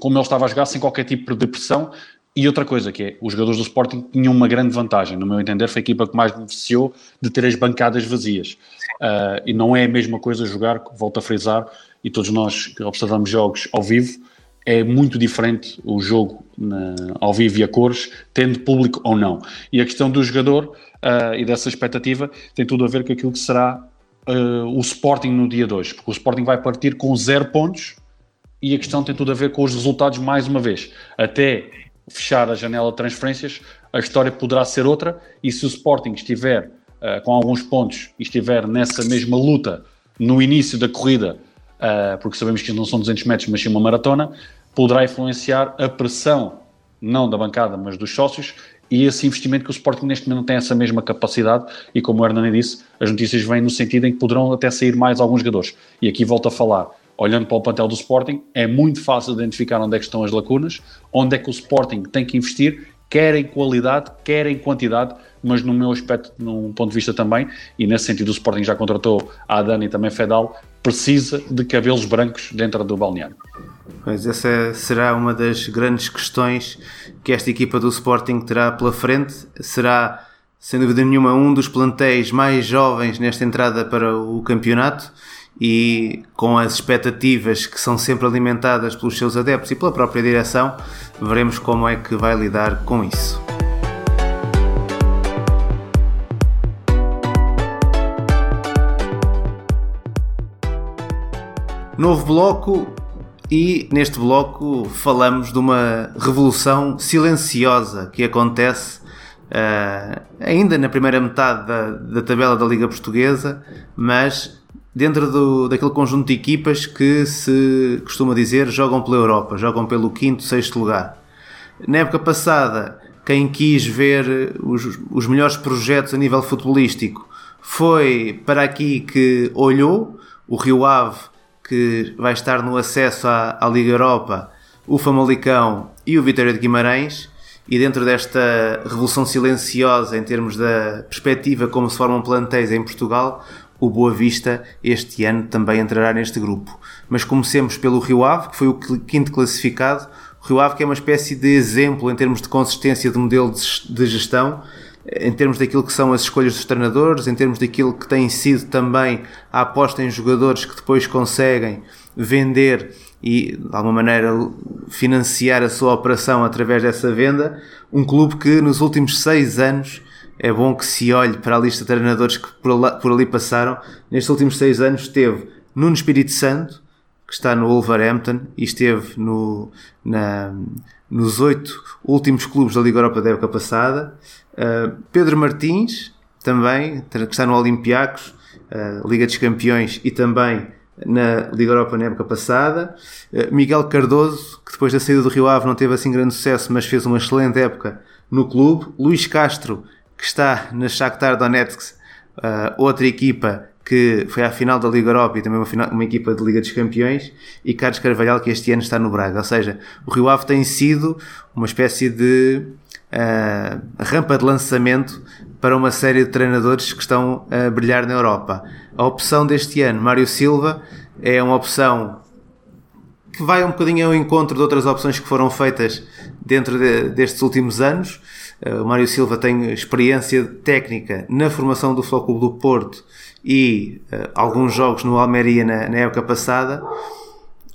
como ele estava a jogar, sem qualquer tipo de pressão. E outra coisa que é, os jogadores do Sporting tinham uma grande vantagem, no meu entender, foi a equipa que mais beneficiou de ter as bancadas vazias. Uh, e não é a mesma coisa jogar, volto a frisar, e todos nós que observamos jogos ao vivo, é muito diferente o jogo na, ao vivo e a cores, tendo público ou não. E a questão do jogador uh, e dessa expectativa tem tudo a ver com aquilo que será uh, o Sporting no dia 2, porque o Sporting vai partir com zero pontos e a questão tem tudo a ver com os resultados mais uma vez. Até fechar a janela de transferências, a história poderá ser outra e se o Sporting estiver uh, com alguns pontos e estiver nessa mesma luta no início da corrida, uh, porque sabemos que não são 200 metros, mas sim uma maratona, poderá influenciar a pressão, não da bancada, mas dos sócios, e esse investimento que o Sporting neste momento não tem essa mesma capacidade e como o Hernani disse, as notícias vêm no sentido em que poderão até sair mais alguns jogadores. E aqui volto a falar, olhando para o plantel do Sporting, é muito fácil identificar onde é que estão as lacunas, onde é que o Sporting tem que investir, quer em qualidade, quer em quantidade, mas no meu aspecto, num ponto de vista também, e nesse sentido o Sporting já contratou a Dani e também Fedal, precisa de cabelos brancos dentro do balneário. Pois essa será uma das grandes questões que esta equipa do Sporting terá pela frente. Será, sem dúvida nenhuma, um dos plantéis mais jovens nesta entrada para o campeonato e com as expectativas que são sempre alimentadas pelos seus adeptos e pela própria direção, veremos como é que vai lidar com isso. Novo bloco e neste bloco falamos de uma revolução silenciosa que acontece uh, ainda na primeira metade da, da tabela da Liga Portuguesa, mas dentro do, daquele conjunto de equipas que se costuma dizer jogam pela Europa, jogam pelo quinto, sexto lugar. Na época passada, quem quis ver os, os melhores projetos a nível futebolístico foi para aqui que olhou, o Rio Ave, que vai estar no acesso à, à Liga Europa, o Famalicão e o Vitória de Guimarães, e dentro desta revolução silenciosa em termos da perspectiva como se formam plantéis em Portugal, o Boa Vista este ano também entrará neste grupo. Mas comecemos pelo Rio Ave, que foi o quinto classificado. O Rio Ave que é uma espécie de exemplo em termos de consistência de modelo de gestão, em termos daquilo que são as escolhas dos treinadores, em termos daquilo que tem sido também a aposta em jogadores que depois conseguem vender e de alguma maneira financiar a sua operação através dessa venda. Um clube que nos últimos seis anos é bom que se olhe para a lista de treinadores que por, lá, por ali passaram. Nestes últimos seis anos esteve Nuno Espírito Santo, que está no Wolverhampton, e esteve no, na, nos oito últimos clubes da Liga Europa da época passada. Uh, Pedro Martins, também, que está no Olympiacos, uh, Liga dos Campeões, e também na Liga Europa na época passada. Uh, Miguel Cardoso, que depois da saída do Rio Ave não teve assim grande sucesso, mas fez uma excelente época no clube. Luís Castro, que está na Shakhtar Donetsk, uh, outra equipa que foi à final da Liga Europa e também uma, final, uma, equipa de Liga dos Campeões, e Carlos Carvalhal, que este ano está no Braga. Ou seja, o Rio Ave tem sido uma espécie de uh, rampa de lançamento para uma série de treinadores que estão a brilhar na Europa. A opção deste ano, Mário Silva, é uma opção que vai um bocadinho ao encontro de outras opções que foram feitas dentro de, destes últimos anos o Mário Silva tem experiência técnica na formação do Futebol do Porto e uh, alguns jogos no Almeria na, na, época passada.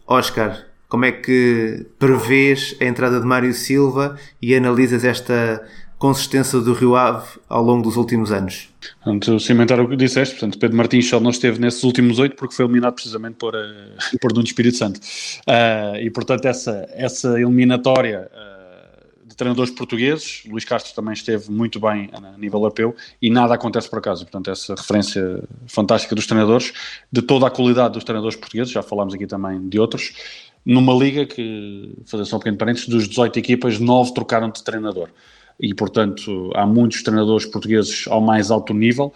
Oscar, como é que prevês a entrada de Mário Silva e analisas esta consistência do Rio Ave ao longo dos últimos anos. Portanto, cimentar o que disseste, portanto, Pedro Martins só não esteve nesses últimos oito porque foi eliminado precisamente por, uh, por Nuno Espírito Santo. Uh, e, portanto, essa, essa eliminatória treinadores portugueses, Luís Castro também esteve muito bem a nível europeu e nada acontece por acaso. Portanto, essa referência fantástica dos treinadores, de toda a qualidade dos treinadores portugueses, já falámos aqui também de outros, numa liga que, fazer só um pequeno parênteses, dos 18 equipas, 9 trocaram de treinador e, portanto, há muitos treinadores portugueses ao mais alto nível.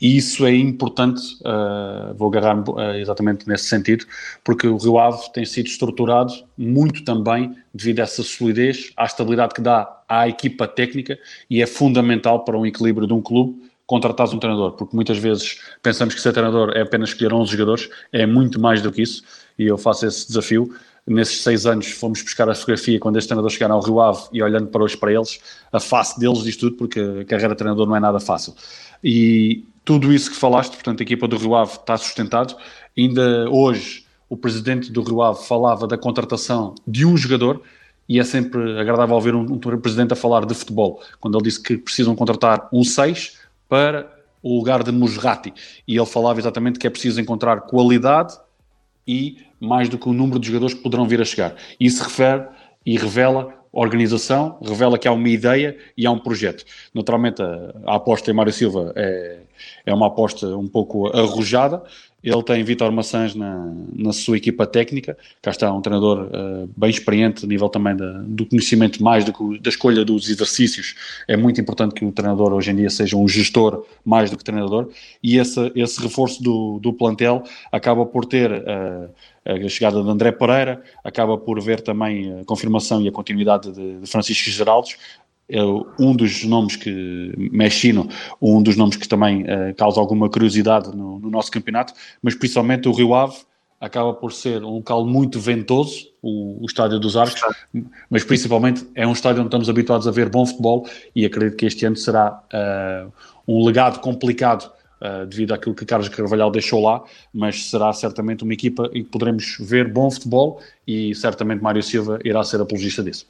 E isso é importante, uh, vou agarrar uh, exatamente nesse sentido, porque o Rio Ave tem sido estruturado muito também devido a essa solidez, à estabilidade que dá à equipa técnica e é fundamental para um equilíbrio de um clube contratar um treinador, porque muitas vezes pensamos que ser treinador é apenas escolher 11 jogadores, é muito mais do que isso, e eu faço esse desafio nesses seis anos fomos buscar a fotografia quando este treinador chegaram ao Rio Ave e olhando para hoje para eles, a face deles diz tudo, porque a carreira de treinador não é nada fácil. E tudo isso que falaste, portanto, a equipa do Rio Ave está sustentado. Ainda hoje, o presidente do Rio Ave falava da contratação de um jogador, e é sempre agradável ouvir um, um presidente a falar de futebol, quando ele disse que precisam contratar um 6 para o lugar de Musrati. E ele falava exatamente que é preciso encontrar qualidade e mais do que o número de jogadores que poderão vir a chegar. Isso refere e revela organização, revela que há uma ideia e há um projeto. Naturalmente, a, a aposta em Mário Silva é, é uma aposta um pouco arrojada, ele tem Vitor Maçãs na, na sua equipa técnica, cá está um treinador uh, bem experiente, a nível também da, do conhecimento mais do que da escolha dos exercícios. É muito importante que o treinador hoje em dia seja um gestor mais do que treinador, e esse, esse reforço do, do plantel acaba por ter uh, a chegada de André Pereira, acaba por ver também a confirmação e a continuidade de, de Francisco Geraldes, é um dos nomes que Mexino, um dos nomes que também uh, causa alguma curiosidade no, no, nosso campeonato, mas principalmente o Rio Ave acaba por ser um local muito ventoso, o, o Estádio dos Arcos, mas principalmente é um estádio onde estamos habituados a ver bom futebol e acredito que este ano será uh, um legado complicado Uh, devido àquilo que Carlos Carvalhal deixou lá, mas será certamente uma equipa em que poderemos ver bom futebol e certamente Mário Silva irá ser apologista disso.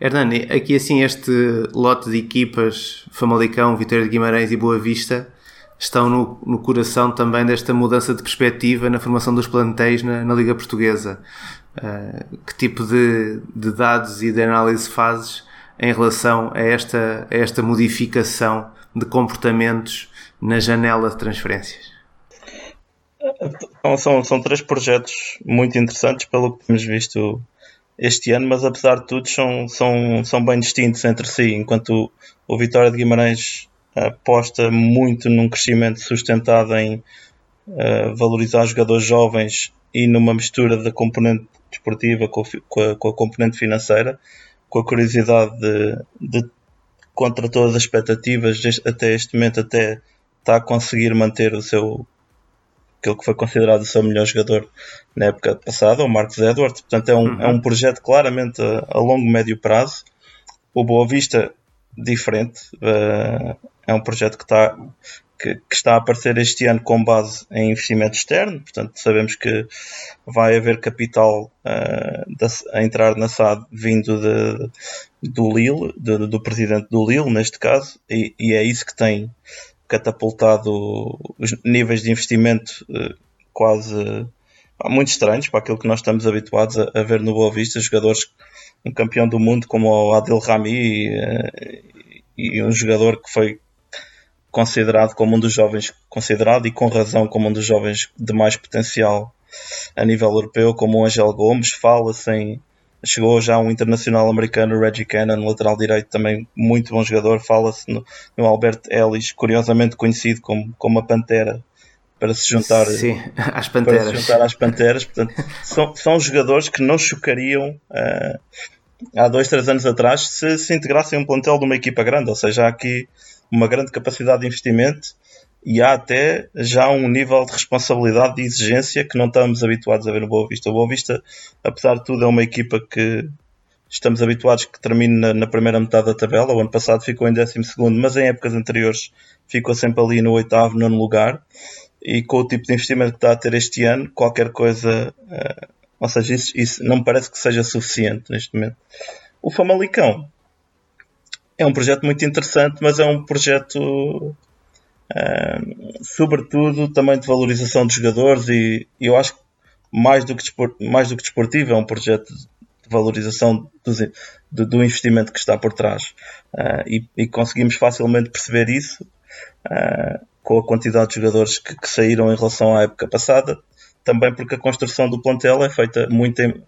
Hernani, aqui assim este lote de equipas, Famalicão, Vitória de Guimarães e Boa Vista, estão no, no coração também desta mudança de perspectiva na formação dos plantéis na, na Liga Portuguesa. Uh, que tipo de, de, dados e de análise fazes em relação a esta, a esta modificação de comportamentos na janela de transferências? Então, são, são três projetos muito interessantes pelo que temos visto este ano, mas apesar de tudo são, são, são bem distintos entre si, enquanto o, o Vitória de Guimarães aposta muito num crescimento sustentado em uh, valorizar jogadores jovens e numa mistura da componente desportiva com, com, a, com a componente financeira, com a curiosidade de, de contra todas as expectativas, até este momento até está a conseguir manter o seu aquele que foi considerado o seu melhor jogador na época passada, o Marcos Edwards. Portanto, é um, uhum. é um projeto claramente a, a longo, médio prazo. O Boa Vista, diferente. Uh, é um projeto que está, que, que, está a aparecer este ano com base em investimento externo. Portanto, sabemos que vai haver capital uh, da, a entrar na SAD vindo de, do Lille, de, do presidente do Lille, neste caso, e, e é isso que tem catapultado os níveis de investimento eh, quase muito estranhos para aquilo que nós estamos habituados a, a ver no Boa Vista, jogadores, um campeão do mundo como o Adil Rami e, eh, e um jogador que foi considerado como um dos jovens, considerado e com razão como um dos jovens de mais potencial a nível europeu, como o Angel Gomes, fala-se em Chegou já um internacional americano, Reggie Cannon, lateral direito, também muito bom jogador. Fala-se no, no Albert Ellis, curiosamente conhecido como, como a Pantera, para se juntar, Sim, às Panteras. Para se juntar às Panteras. Portanto, são, são jogadores que não chocariam uh, há dois, três anos atrás se se integrassem um plantel de uma equipa grande. Ou seja, há aqui uma grande capacidade de investimento e há até já um nível de responsabilidade e exigência que não estamos habituados a ver no Boa Vista. O Boa Vista, apesar de tudo, é uma equipa que estamos habituados que termine na, na primeira metade da tabela. O ano passado ficou em 12, mas em épocas anteriores ficou sempre ali no oitavo, nono lugar. E com o tipo de investimento que está a ter este ano, qualquer coisa, uh, ou seja, isso, isso não me parece que seja suficiente neste momento. O Famalicão é um projeto muito interessante, mas é um projeto, sobretudo, também de valorização dos jogadores e eu acho que mais do que, mais do que desportivo, é um projeto de valorização do, do, do investimento que está por trás. Uh, e, e, conseguimos facilmente perceber isso uh, com a quantidade de jogadores que, que, saíram em relação à época passada, também porque a construção do plantel é feita muito em,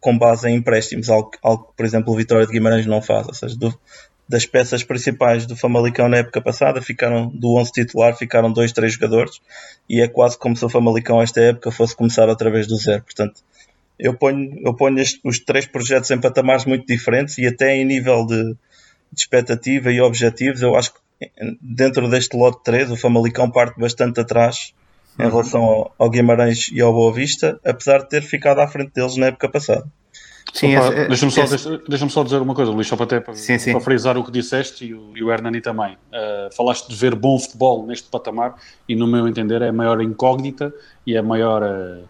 com base em empréstimos, algo, algo que, por exemplo, o Vitória de Guimarães não faz. Ou seja, do, das peças principais do Famalicão na época passada, ficaram do 11 titular, ficaram dois, três jogadores, e é quase como se o Famalicão esta época fosse começar outra vez do zero. Portanto, eu ponho, eu ponho este, os três projetos em patamares muito diferentes e até em nível de, de expectativa e objetivos, eu acho que dentro deste lote 3 o Famalicão parte bastante atrás em relação ao, ao Guimarães e ao Boa Vista, apesar de ter ficado à frente deles na época passada. Sim, deixa-me só, deixa, deixa só dizer uma coisa, Luís, só para, até, para, sim, sim. para frisar o que disseste e o, e o Hernani também. Uh, falaste de ver bom futebol neste patamar e, no meu entender, é a maior incógnita e é a maior. Uh,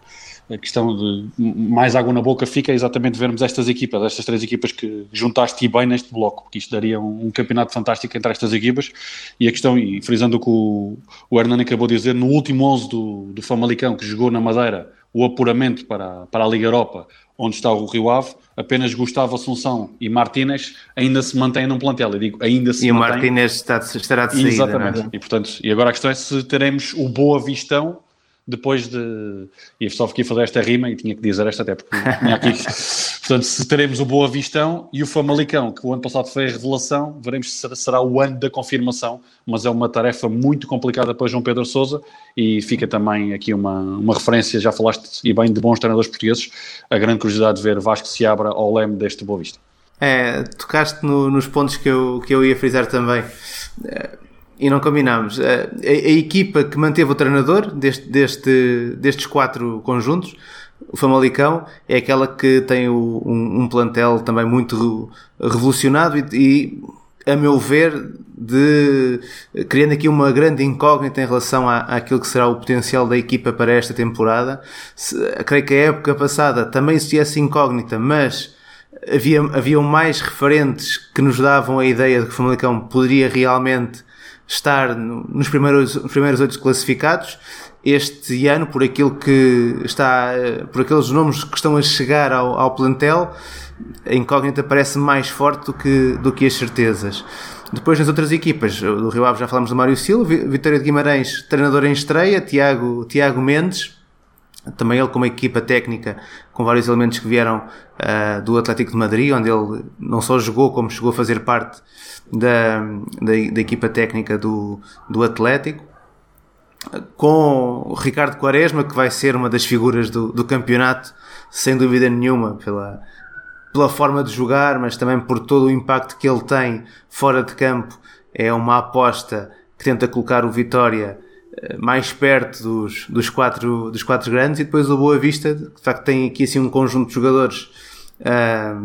a questão de mais água na boca fica exatamente vermos estas equipas, estas três equipas que juntaste bem neste bloco, porque isto daria um, um, campeonato fantástico entre estas equipas. E a questão, e frisando o que o, o Hernani acabou de dizer, no último 11 do, do Famalicão, que jogou na Madeira o apuramento para, para a Liga Europa, onde está o Rio Ave, apenas Gustavo Assunção e Martínez ainda se mantêm num plantel. Eu digo, ainda se E o Martínez está, estará de saída, Exatamente. É? E, portanto, e agora a questão é se teremos o Boa Vistão depois de. E só fiquei a fazer esta rima e tinha que dizer esta até porque tinha aqui. Portanto, se teremos o Boa Vistão e o Famalicão, que o ano passado foi a revelação, veremos se será o ano da confirmação, mas é uma tarefa muito complicada para João Pedro Souza e fica também aqui uma, uma referência, já falaste e bem de bons treinadores portugueses, a grande curiosidade de ver Vasco se abra ao leme deste Boa Vista. É, tocaste no, nos pontos que eu, que eu ia frisar também. É e não combinámos. A, a, a, equipa que manteve o treinador deste, deste, destes quatro conjuntos, o Famalicão, é aquela que tem o, um, um, plantel também muito revolucionado e, e, a meu ver, de, criando aqui uma grande incógnita em relação à, àquilo que será o potencial da equipa para esta temporada. Se, creio que a época passada também existia essa incógnita, mas havia, haviam mais referentes que nos davam a ideia de que o Famalicão poderia realmente estar nos primeiros, primeiros oito classificados. Este ano, por aquilo que está, por aqueles nomes que estão a chegar ao, ao plantel, a incógnita parece mais forte do que, do que as certezas. Depois nas outras equipas, do Rio Ave já falamos do Mário Silva, Vitória de Guimarães, treinador em estreia, Tiago, Tiago Mendes, também ele com uma equipa técnica com vários elementos que vieram uh, do Atlético de Madrid, onde ele não só jogou como chegou a fazer parte da, da, da equipa técnica do, do Atlético. Com o Ricardo Quaresma, que vai ser uma das figuras do, do campeonato, sem dúvida nenhuma, pela, pela forma de jogar, mas também por todo o impacto que ele tem fora de campo. É uma aposta que tenta colocar o Vitória eh, mais perto dos, dos, quatro, dos quatro grandes e depois o Boa Vista, de facto tem aqui assim um conjunto de jogadores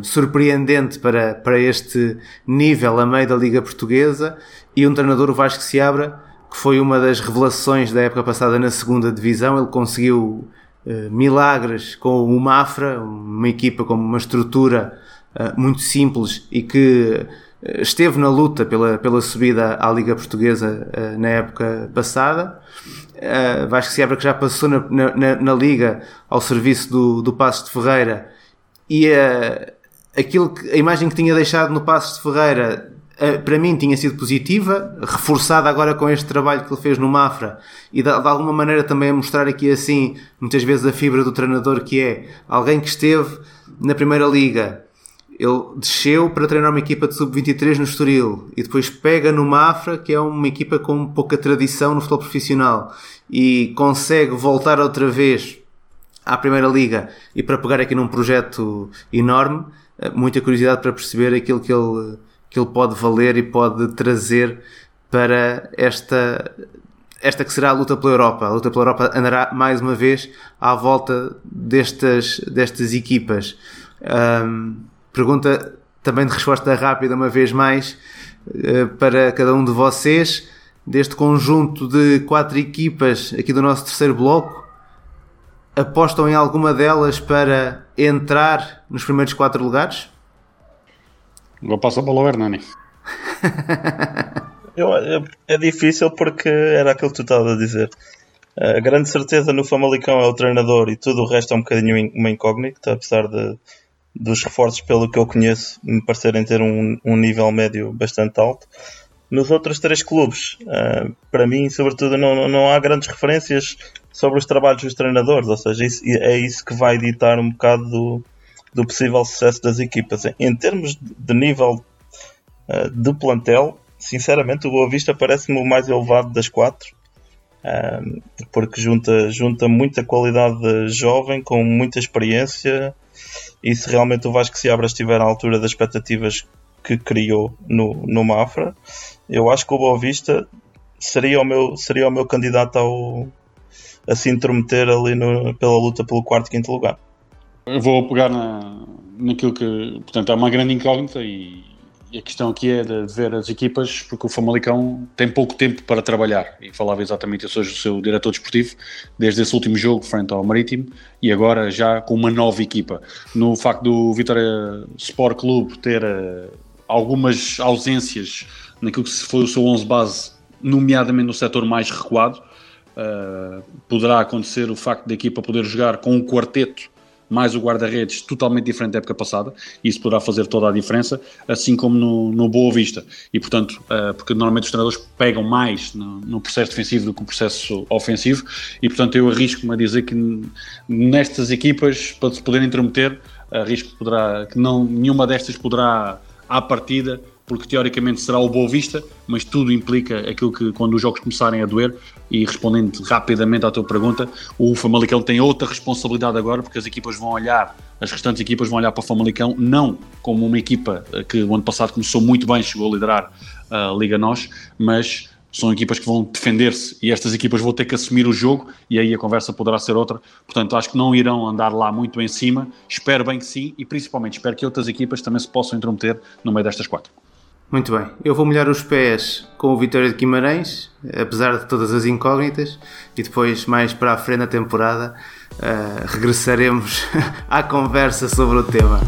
surpreendente para, para este nível a meio da Liga Portuguesa e um treinador, o Vasco Seabra, que foi uma das revelações da época passada na segunda divisão. Ele conseguiu uh, milagres com o Mafra, uma equipa com uma estrutura uh, muito simples e que esteve na luta pela, pela subida à Liga Portuguesa na época passada. Vasco Seabra que já passou na, na, na, Liga ao serviço do, do Passos de Ferreira e uh, aquilo que, a imagem que tinha deixado no Passos de Ferreira uh, para mim tinha sido positiva, reforçada agora com este trabalho que ele fez no Mafra e de, de, alguma maneira também a mostrar aqui assim, muitas vezes a fibra do treinador que é alguém que esteve na Primeira Liga. Ele desceu para treinar uma equipa de sub-23 no Estoril e depois pega no Mafra, que é uma equipa com pouca tradição no futebol profissional e consegue voltar outra vez à Primeira Liga e para pegar aqui num projeto enorme, eh, muita curiosidade para perceber aquilo que ele, que ele pode valer e pode trazer para esta, esta que será a luta pela Europa. A luta pela Europa andará mais uma vez à volta destas, destas equipas. Um, pergunta também de resposta rápida, uma vez mais, eh, para cada um de vocês. Deste conjunto de quatro equipas aqui do nosso terceiro bloco, apostam em alguma delas para entrar nos primeiros quatro lugares? Vou passar para o Hernani. Eu, é, é, difícil porque era aquilo que tu estavas a dizer. A grande certeza no Famalicão é o treinador e tudo o resto é um bocadinho uma incógnita, apesar de, dos reforços, pelo que eu conheço, me parecerem ter um, um nível médio bastante alto. Nos outros três clubes, uh, para mim, sobretudo, não, não há grandes referências sobre os trabalhos dos treinadores, ou seja, isso, é isso que vai ditar um bocado do, do possível sucesso das equipas. Em termos de nível uh, de plantel, sinceramente, o Boa Vista parece-me o mais elevado das quatro, um, porque junta, junta muita qualidade jovem com muita experiência. E se realmente o Vasco se abra estiver à altura das expectativas que criou no, no Mafra, eu acho que o Boa Vista seria o meu, seria o meu candidato ao, a se intrometer ali no, pela luta pelo quarto e quinto lugar. Eu vou pegar na, naquilo que, portanto, é uma grande incógnita e e a questão aqui é de ver as equipas, porque o Famalicão tem pouco tempo para trabalhar. E falava exatamente isso hoje o seu diretor desportivo, desde esse último jogo frente ao Marítimo, e agora já com uma nova equipa. No facto do Vitória Sport Clube ter uh, algumas ausências naquilo que foi o seu 11 base, nomeadamente no setor mais recuado, uh, poderá acontecer o facto da equipa poder jogar com um quarteto mais o guarda-redes totalmente diferente da época passada, isso poderá fazer toda a diferença, assim como no, no Boa Vista. E, portanto, uh, porque normalmente os treinadores pegam mais no, no, processo defensivo do que no processo ofensivo, e, portanto, eu arrisco-me a dizer que nestas equipas, para se poderem intermeter, arrisco que, poderá, que não, nenhuma destas poderá, à partida, porque teoricamente será o Boa Vista, mas tudo implica aquilo que quando os jogos começarem a doer, e respondendo rapidamente à tua pergunta, o Famalicão tem outra responsabilidade agora, porque as equipas vão olhar, as restantes equipas vão olhar para o Famalicão, não como uma equipa que o ano passado começou muito bem, chegou a liderar a Liga Nós, mas são equipas que vão defender-se e estas equipas vão ter que assumir o jogo e aí a conversa poderá ser outra. Portanto, acho que não irão andar lá muito em cima. Espero bem que sim e principalmente espero que outras equipas também se possam intrometer no meio destas quatro. Muito bem. Eu vou molhar os pés com o Vitória de Guimarães, apesar de todas as incógnitas, e depois, mais para a frente da temporada, uh, regressaremos à conversa sobre o tema.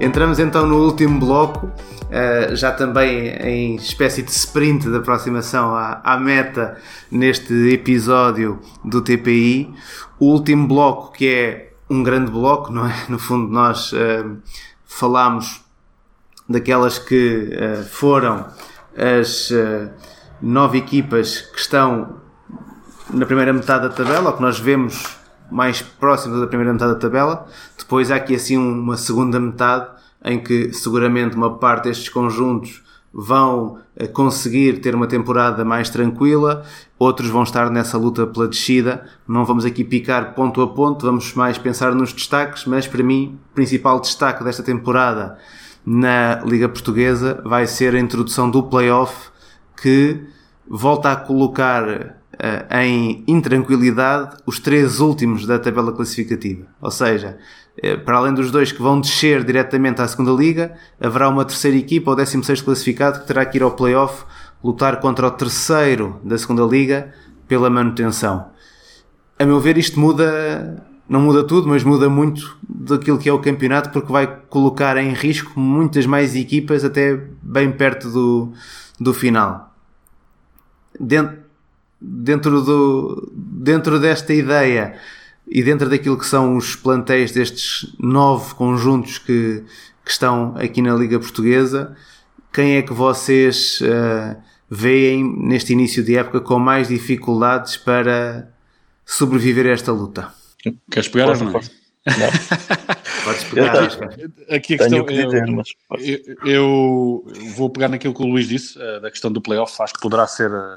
Entramos então no último bloco, uh, já também em espécie de sprint de aproximação à, à meta neste episódio do TPI. O último bloco que é um grande bloco, não é? No fundo, nós uh, falámos daquelas que uh, foram as uh, nove equipas que estão na primeira metade da tabela, ou que nós vemos mais próximos da primeira metade da tabela. Depois há aqui assim uma segunda metade em que seguramente uma parte destes conjuntos vão eh, conseguir ter uma temporada mais tranquila, outros vão estar nessa luta pela descida. Não vamos aqui picar ponto a ponto, vamos mais pensar nos destaques, mas para mim, o principal destaque desta temporada na Liga Portuguesa vai ser a introdução do playoff que volta a colocar em intranquilidade os três últimos da tabela classificativa. Ou seja, eh, para além dos dois que vão descer diretamente à segunda liga, haverá uma terceira equipa, o 16 classificado, que terá que ir ao playoff lutar contra o terceiro da segunda liga pela manutenção. A meu ver, isto muda, não muda tudo, mas muda muito daquilo que é o campeonato, porque vai colocar em risco muitas mais equipas até bem perto do, do final. Dentro, dentro, do, dentro desta ideia, e dentro daquilo que são os plantéis destes nove conjuntos que, que estão aqui na Liga Portuguesa, quem é que vocês uh, veem neste início de época com mais dificuldades para sobreviver a esta luta? Queres pegar ou não? Não. Podes pegar, eu, Aqui a questão, que dizer, eu, eu, eu, vou pegar naquilo que o Luís disse, uh, da questão do playoff, acho que poderá ser, uh,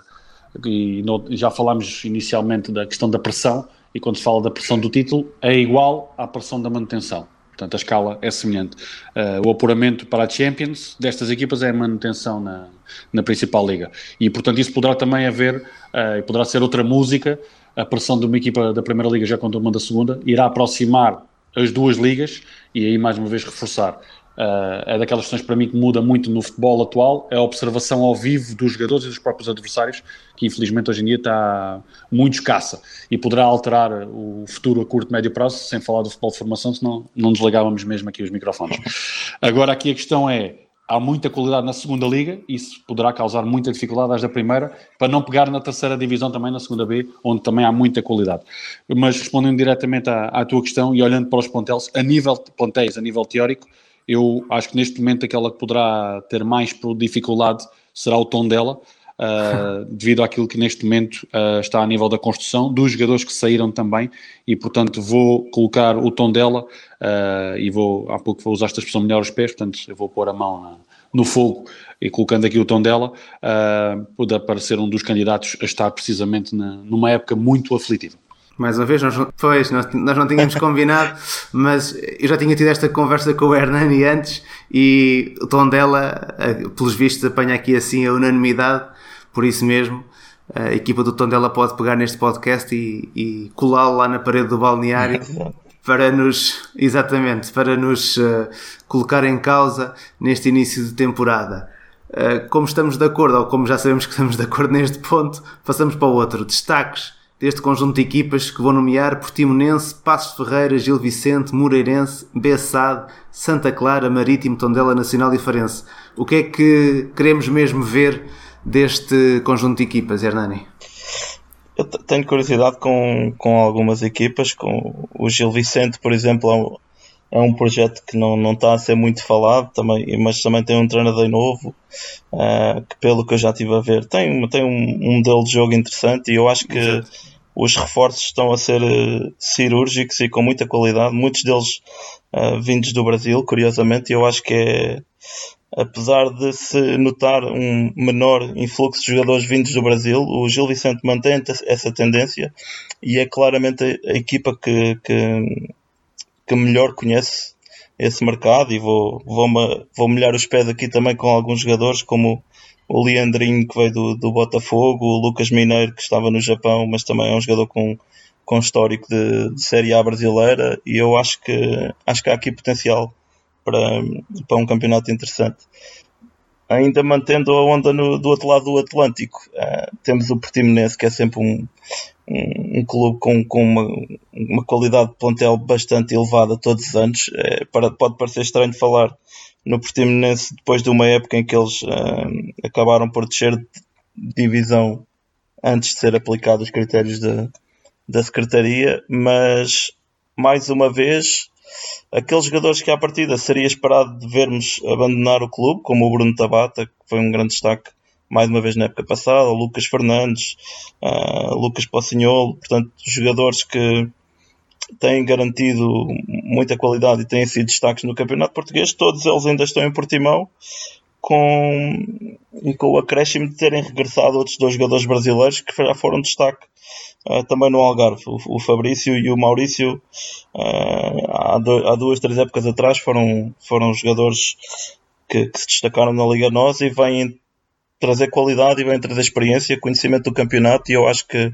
e no, já falámos inicialmente da questão da pressão, e quando se fala da pressão do título, é igual à pressão da manutenção. Portanto, a escala é semelhante. Uh, o apuramento para a Champions destas equipas é a manutenção na, na principal liga. E, portanto, isso poderá também haver, uh, poderá ser outra música, a pressão de uma equipa da primeira liga já contra uma da segunda, irá aproximar as duas ligas e aí, mais uma vez, reforçar. Uh, é daquelas questões para mim que muda muito no futebol atual, é a observação ao vivo dos jogadores e dos próprios adversários, que infelizmente hoje em dia está muito escassa e poderá alterar o futuro a curto e médio prazo, sem falar do futebol de formação, senão não desligávamos mesmo aqui os microfones. Agora aqui a questão é, há muita qualidade na segunda liga, isso poderá causar muita dificuldade às da primeira, para não pegar na terceira divisão também, na segunda B, onde também há muita qualidade. Mas respondendo diretamente à, à tua questão e olhando para os pontéis, a nível de pontéis, a nível teórico, eu acho que neste momento aquela que poderá ter mais dificuldade será o tom dela, uh, devido àquilo que neste momento uh, está a nível da construção, dos jogadores que saíram também, e portanto vou colocar o tom dela uh, e vou, há pouco vou usar esta expressão melhor os pés, portanto eu vou pôr a mão na, no fogo e colocando aqui o tom dela, uh, pode aparecer um dos candidatos a estar precisamente na, numa época muito aflitiva. Mais uma vez, nós, pois, nós, nós não tínhamos combinado, mas eu já tinha tido esta conversa com o Hernani antes e o tom dela, pelos vistos, apanha aqui assim a unanimidade, por isso mesmo, a equipa do Tondela pode pegar neste podcast e, e colá-lo lá na parede do balneário para nos, exatamente, para nos uh, colocar em causa neste início de temporada. Uh, como estamos de acordo, ou como já sabemos que estamos de acordo neste ponto, passamos para o outro. Destaques deste conjunto de equipas que vou nomear Portimonense, Passos Ferreira, Gil Vicente, Moreirense, Bessade, Santa Clara, Marítimo, Tondela Nacional e Farense. O que é que queremos mesmo ver deste conjunto de equipas, Hernani? Eu tenho curiosidade com, com algumas equipas, com o Gil Vicente, por exemplo, é um, projeto que não, não está a ser muito falado, também, mas também tem um treinador novo, uh, que pelo que eu já estive a ver, tem, tem um, um modelo de jogo interessante e eu acho que Exato. os reforços estão a ser uh, cirúrgicos e com muita qualidade, muitos deles uh, vindos do Brasil, curiosamente, e eu acho que é apesar de se notar um menor influxo de jogadores vindos do Brasil, o Gil Vicente mantém essa tendência e é claramente a, equipa que, que, que, melhor conhece esse mercado e vou, vou, vou molhar os pés aqui também com alguns jogadores como o Leandrinho que veio do, do Botafogo, o Lucas Mineiro que estava no Japão, mas também é um jogador com, com histórico de, de Série A brasileira e eu acho que, acho que há aqui potencial para, para um campeonato interessante. Ainda mantendo a onda no, do outro lado do Atlântico, uh, temos o Portimonense, que é sempre um, um, um clube com, com uma, uma, qualidade de plantel bastante elevada todos os anos. É, para, pode parecer estranho falar no Portimonense depois de uma época em que eles uh, acabaram por descer de divisão antes de ser aplicados os critérios de, da Secretaria, mas mais uma vez aqueles jogadores que à partida seria esperado de vermos abandonar o clube, como o Bruno Tabata, que foi um grande destaque mais uma vez na época passada, Lucas Fernandes, uh, Lucas Pocinholo, portanto, jogadores que têm garantido muita qualidade e têm sido destaques no campeonato português, todos eles ainda estão em Portimão, com, e com o acréscimo de terem regressado outros dois jogadores brasileiros que já foram destaque uh, também no Algarve. O, o, Fabrício e o Maurício, uh, há, do, há, duas, três épocas atrás, foram, foram jogadores que, que, se destacaram na Liga Nós e vêm trazer qualidade e vêm trazer experiência, conhecimento do campeonato. E eu acho que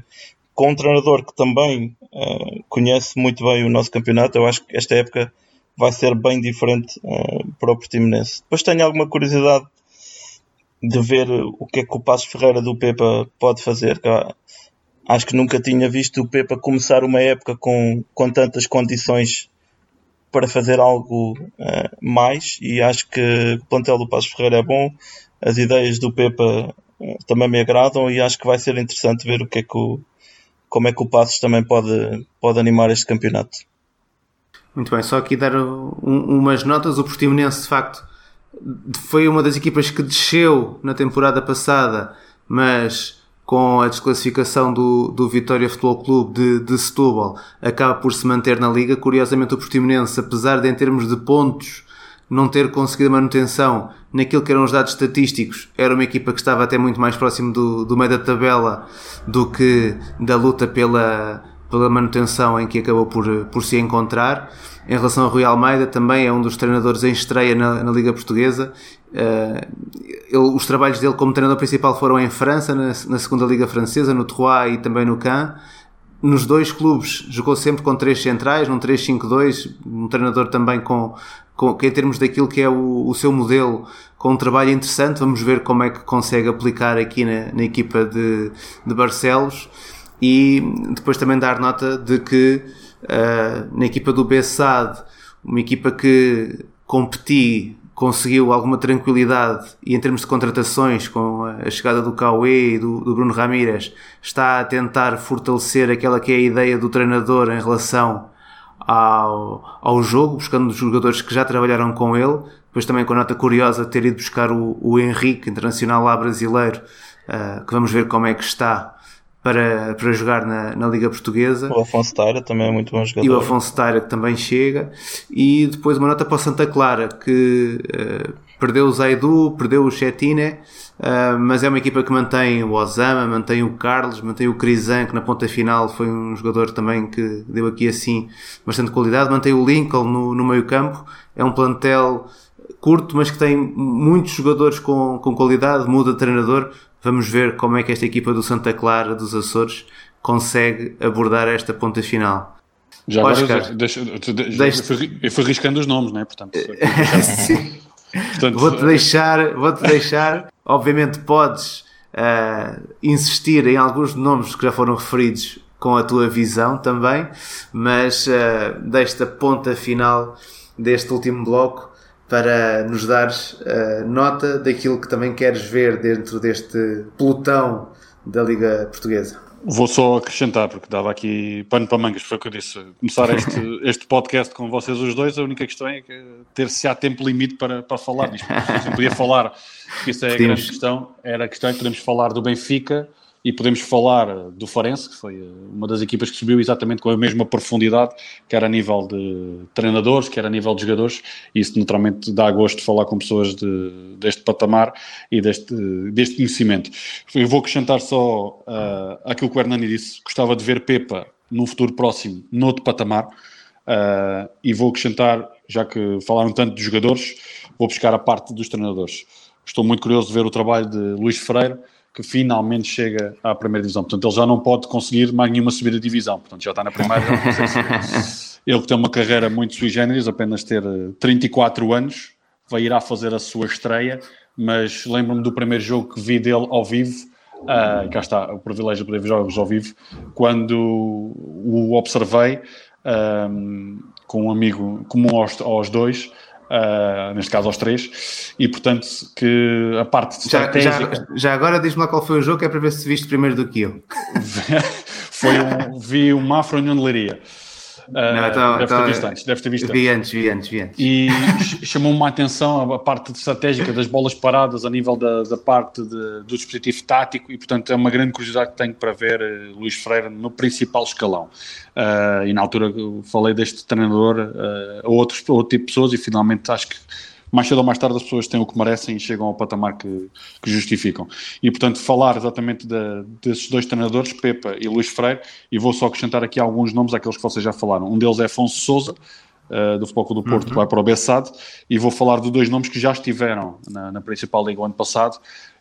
com um treinador que também uh, conhece muito bem o nosso campeonato, eu acho que esta época vai ser bem diferente uh, para o Portimonense. Depois tenho alguma curiosidade de ver o que é que o Passo Ferreira do Pepa pode fazer. Acho que nunca tinha visto o Pepa começar uma época com, com tantas condições para fazer algo uh, mais e acho que o plantel do Passo Ferreira é bom, as ideias do Pepa uh, também me agradam e acho que vai ser interessante ver o que é que o, como é que o Passos também pode, pode animar este campeonato. Muito bem, só aqui dar um, umas notas. O Portimonense, de facto, foi uma das equipas que desceu na temporada passada, mas com a desclassificação do, do Vitória Futebol Clube de, de Setúbal, acaba por se manter na Liga. Curiosamente, o Portimonense, apesar de em termos de pontos não ter conseguido manutenção naquilo que eram os dados estatísticos, era uma equipa que estava até muito mais próximo do, do meio da tabela do que da luta pela, pela manutenção em que acabou por, por se encontrar. Em relação ao Rui Almeida, também é um dos treinadores em estreia na, na Liga Portuguesa. Uh, ele, os trabalhos dele como treinador principal foram em França, na, na segunda Liga Francesa, no Troyes e também no Caen. Nos dois clubes jogou sempre com três centrais, num 3-5-2, um treinador também com, com, em termos daquilo que é o, o, seu modelo, com um trabalho interessante. Vamos ver como é que consegue aplicar aqui na, na equipa de, de Barcelos e depois também dar nota de que uh, na equipa do Bessade, uma equipa que competi conseguiu alguma tranquilidade e em termos de contratações com a chegada do Cauê e do, do, Bruno Ramírez está a tentar fortalecer aquela que é a ideia do treinador em relação ao, ao jogo, buscando os jogadores que já trabalharam com ele, depois também com a nota curiosa de ter ido buscar o, o Henrique, internacional lá brasileiro, uh, que vamos ver como é que está para, para jogar na, na Liga Portuguesa. O Afonso Taira também é muito bom jogador. E o Afonso Taira que também chega. E depois uma nota para o Santa Clara, que uh, perdeu o Zaidu, perdeu o Chetine, uh, mas é uma equipa que mantém o Osama, mantém o Carlos, mantém o Crisan, que na ponta final foi um jogador também que deu aqui assim bastante qualidade, mantém o Lincoln no, no meio campo. É um plantel curto, mas que tem muitos jogadores com, com qualidade, muda de treinador, Vamos ver como é que esta equipa do Santa Clara dos Açores consegue abordar esta ponta final. Já Oscar, agora, deixa, deixa, eu, fui, eu fui riscando os nomes, né? Portanto, Portanto vou-te deixar, vou-te deixar. Obviamente podes uh, insistir em alguns nomes que já foram referidos com a tua visão também, mas uh, desta ponta final deste último bloco para nos dares uh, nota daquilo que também queres ver dentro deste pelotão da Liga Portuguesa. Vou só acrescentar, porque dava aqui pano para mangas, foi o que eu disse. Começar este, este podcast com vocês os dois, a única questão é ter se há tempo limite para, para falar nisto. Não podia falar, isso é a grande questão. Era a questão é que podemos falar do Benfica, e podemos falar do Farense, que foi uma das equipas que subiu exatamente com a mesma profundidade, quer a nível de treinadores, quer a nível de jogadores, e isso naturalmente dá gosto de falar com pessoas de, deste patamar e deste, deste conhecimento. Eu vou acrescentar só uh, aquilo que o Hernani disse, gostava de ver Pepa num futuro próximo, noutro patamar, uh, e vou acrescentar, já que falaram tanto de jogadores, vou buscar a parte dos treinadores. Estou muito curioso de ver o trabalho de Luís Freire, que finalmente chega à primeira divisão. Portanto, ele já não pode conseguir mais nenhuma subida de divisão. Portanto, já está na primeira. Ele que tem uma carreira muito sui generis, apenas ter 34 eh, anos, vai irá fazer a sua estreia, mas lembro-me do primeiro jogo que vi dele ao vivo, uh, cá está o privilégio de poder ver jogos ao vivo, quando o observei um, eh, com um amigo comum aos, aos dois, Uh, neste caso aos três, e portanto que a parte estratégica... Já, já agora diz-me lá qual foi o jogo, que é para ver se viste primeiro do que eu. foi um, vi o Mafra União de Leiria. Não, então, deve, então, ter visto antes, deve ter visto vi antes. Vi antes, vi antes. E chamou-me a atenção a parte estratégica das bolas paradas a nível da, da parte de, do dispositivo tático e, portanto, é uma grande curiosidade que tenho para ver uh, Luís Freire no principal escalão. Uh, e na altura falei deste treinador uh, a, outros, a outro tipo de pessoas e finalmente acho que mais cedo ou mais tarde as pessoas têm o que merecem e chegam ao patamar que, que justificam. E, portanto, falar exatamente de, desses dois treinadores, Pepa e Luís Freire, e vou só acrescentar aqui alguns nomes àqueles que vocês já falaram. Um deles é Afonso Souza, Uh, do Futebol do Porto, uhum. que vai para o Bessade, e vou falar de dois nomes que já estiveram na, na principal liga o ano passado,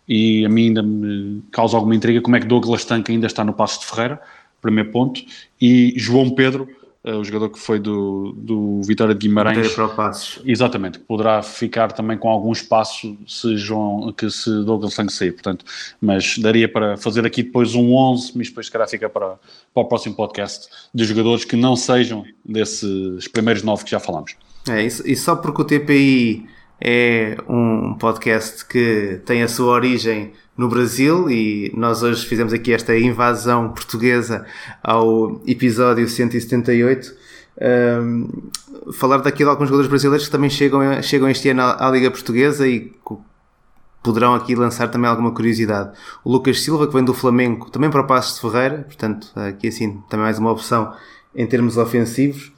e a mim ainda me causa alguma intriga como é que Douglas Tanque ainda está no Passo de Ferreira, primeiro ponto, e João Pedro, uh, o jogador que foi do, do Vitória de Guimarães. Para o Passos. Exatamente, que poderá ficar também com algum espaço se, João, que se Douglas Sangue sair, portanto, mas daria para fazer aqui depois um 11, mas depois se calhar fica para, para o próximo podcast, de jogadores que não sejam desses primeiros nove que já falamos. É, e só porque o TPI é um podcast que tem a sua origem no Brasil e nós hoje fizemos aqui esta invasão portuguesa ao episódio 178. Um, falar daqui de alguns jogadores brasileiros que também chegam, chegam este ano à, Liga Portuguesa e poderão aqui lançar também alguma curiosidade. O Lucas Silva, que vem do Flamengo, também para o Passos de Ferreira, portanto, aqui assim também mais uma opção em termos ofensivos.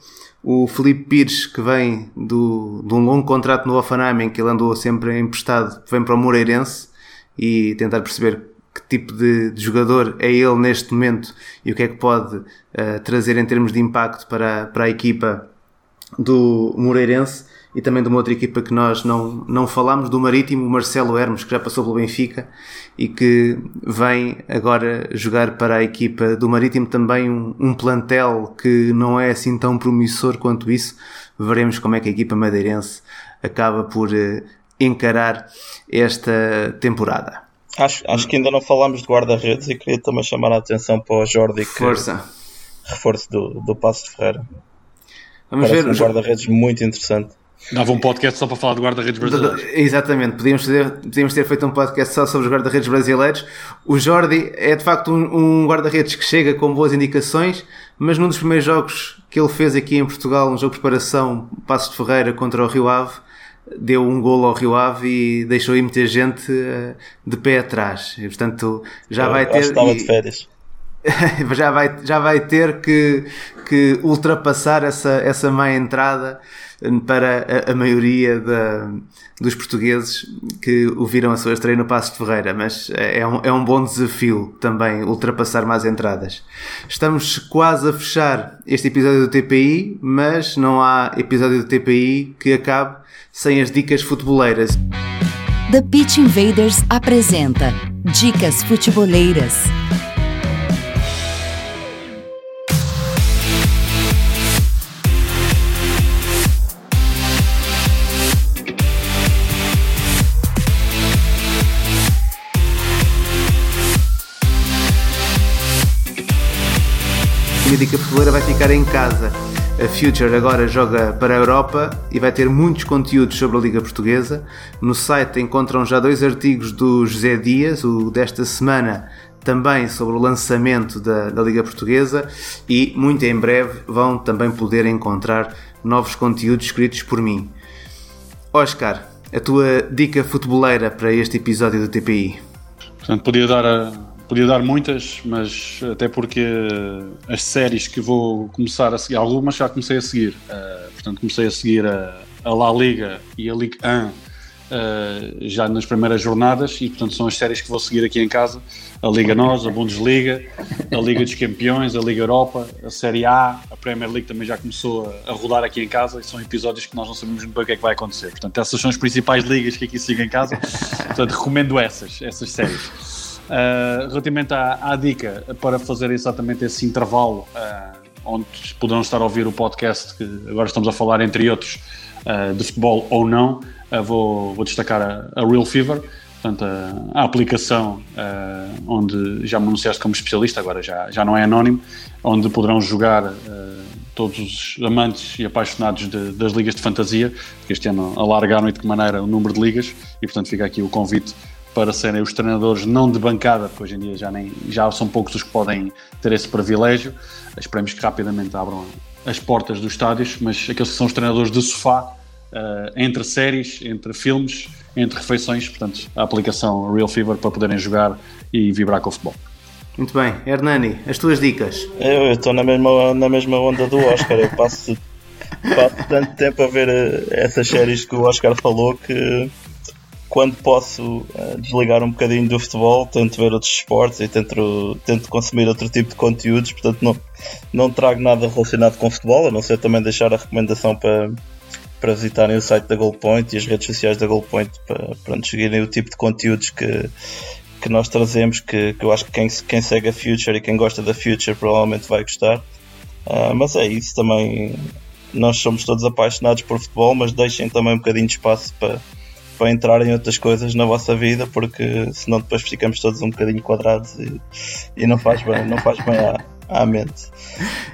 O Felipe Pires, que vem do, de um longo contrato no Offenheim, que ele andou sempre emprestado, vem para o Moreirense e tentar perceber que tipo de, de, jogador é ele neste momento e o que é que pode uh, trazer em termos de impacto para, para a equipa do Moreirense. E também de uma outra equipa que nós não, não falámos, do Marítimo, o Marcelo Hermes, que já passou pelo Benfica e que vem agora jogar para a equipa do Marítimo também um, um plantel que não é assim tão promissor quanto isso. Veremos como é que a equipa madeirense acaba por uh, encarar esta temporada. Acho, acho que ainda não falámos de guarda-redes e queria também chamar a atenção para o Jordi, que Força. reforço do, do Passo de Ferreira. Vamos Parece ver. um guarda-redes muito interessante. Dava um podcast só para falar de guarda-redes brasileiros. Exatamente, podíamos ter, podíamos ter feito um podcast só sobre os guarda-redes brasileiros. O Jordi é de facto um, um guarda-redes que chega com boas indicações, mas num dos primeiros jogos que ele fez aqui em Portugal, um jogo de preparação, Passo de Ferreira contra o Rio Ave, deu um golo ao Rio Ave e deixou aí muita gente eh, de pé atrás. E, portanto, já Eu vai ter. estava e- de férias. já vai, já vai ter que, que ultrapassar essa, essa má entrada para a, a maioria da, dos portugueses que o viram a sua estreia no Passo de Ferreira, mas é um, é um bom desafio também ultrapassar mais entradas. Estamos quase a fechar este episódio do TPI, mas não há episódio do TPI que acabe sem as dicas futeboleiras. The Pitch Invaders apresenta Dicas Futeboleiras. A dica futeboleira vai ficar em casa. A Future agora joga para a Europa e vai ter muitos conteúdos sobre a Liga Portuguesa. No site encontram já dois artigos do José Dias, o desta semana, também sobre o lançamento da, da Liga Portuguesa e muito em breve vão também poder encontrar novos conteúdos escritos por mim. Oscar, a tua dica futeboleira para este episódio do TPI? Portanto, podia dar, a- podia dar muitas, mas até porque as séries que vou começar a seguir, algumas já comecei a seguir. Eh, portanto, comecei a seguir a, a La Liga e a Ligue 1 eh, já nas primeiras jornadas e, portanto, são as séries que vou seguir aqui em casa. A Liga Nós, a Bundesliga, a Liga dos Campeões, a Liga Europa, a Série A, a Premier League também já começou a, a rodar aqui em casa e são episódios que nós não sabemos muito bem o que é que vai acontecer. Portanto, essas são as principais ligas que aqui sigo em casa. Portanto, recomendo essas, essas séries. Uh, relativamente à, à dica para fazer exatamente esse intervalo uh, onde poderão estar a ouvir o podcast que agora estamos a falar entre outros uh, de futebol ou não vou, vou destacar a, a Real Fever portanto a, a aplicação onde já me anunciaste como especialista agora já, já não é anónimo onde poderão jogar todos os amantes e apaixonados de- das ligas de fantasia porque este ano alargaram e de que maneira o número de ligas e portanto fica aqui o convite para serem os treinadores não de bancada, porque hoje em dia já, nem, já são poucos os que podem ter esse privilégio. Esperemos que rapidamente abram as portas dos estádios, mas aqueles que são os treinadores de sofá, eh, entre séries, entre filmes, entre refeições, portanto, a aplicação Real Fever para poderem jogar e vibrar com o futebol. Muito bem, Hernani, as tuas dicas. Eu estou na mesma, na mesma onda do Oscar. Eu passo, passo tanto tempo a ver eh, essas séries que o Oscar falou que quando posso eh, desligar um bocadinho do futebol, tento ver outros esportes e tento, tento consumir outro tipo de conteúdos. Portanto, não, não trago nada relacionado com futebol, a não ser também deixar a recomendação para, para visitarem o site da Goalpoint e as redes sociais da Goalpoint para, para nos seguirem o tipo de conteúdos que, que nós trazemos, que, que eu acho que quem, quem segue a Future e quem gosta da Future provavelmente vai gostar. Ah, mas é isso também. Nós somos todos apaixonados por futebol, mas deixem também um bocadinho de espaço para, para entrar em outras coisas na vossa vida, porque senão depois ficamos todos um bocadinho quadrados e, e não faz bem, não faz bem à, à mente.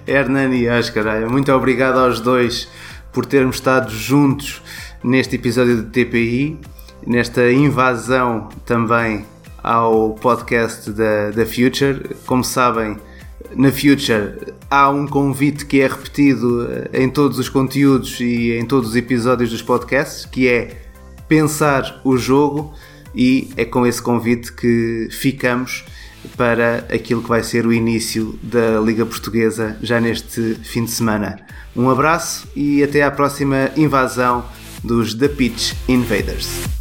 Hernani e Oscar, muito obrigado aos dois por termos estado juntos neste episódio do TPI, nesta invasão também ao podcast da, da Future. Como sabem, na Future há um convite que é repetido eh, em todos os conteúdos e em todos os episódios dos podcasts, que é pensar o jogo e é com esse convite que ficamos para aquilo que vai ser o início da Liga Portuguesa já neste fim de semana. Um abraço e até à próxima invasão dos The Pitch Invaders.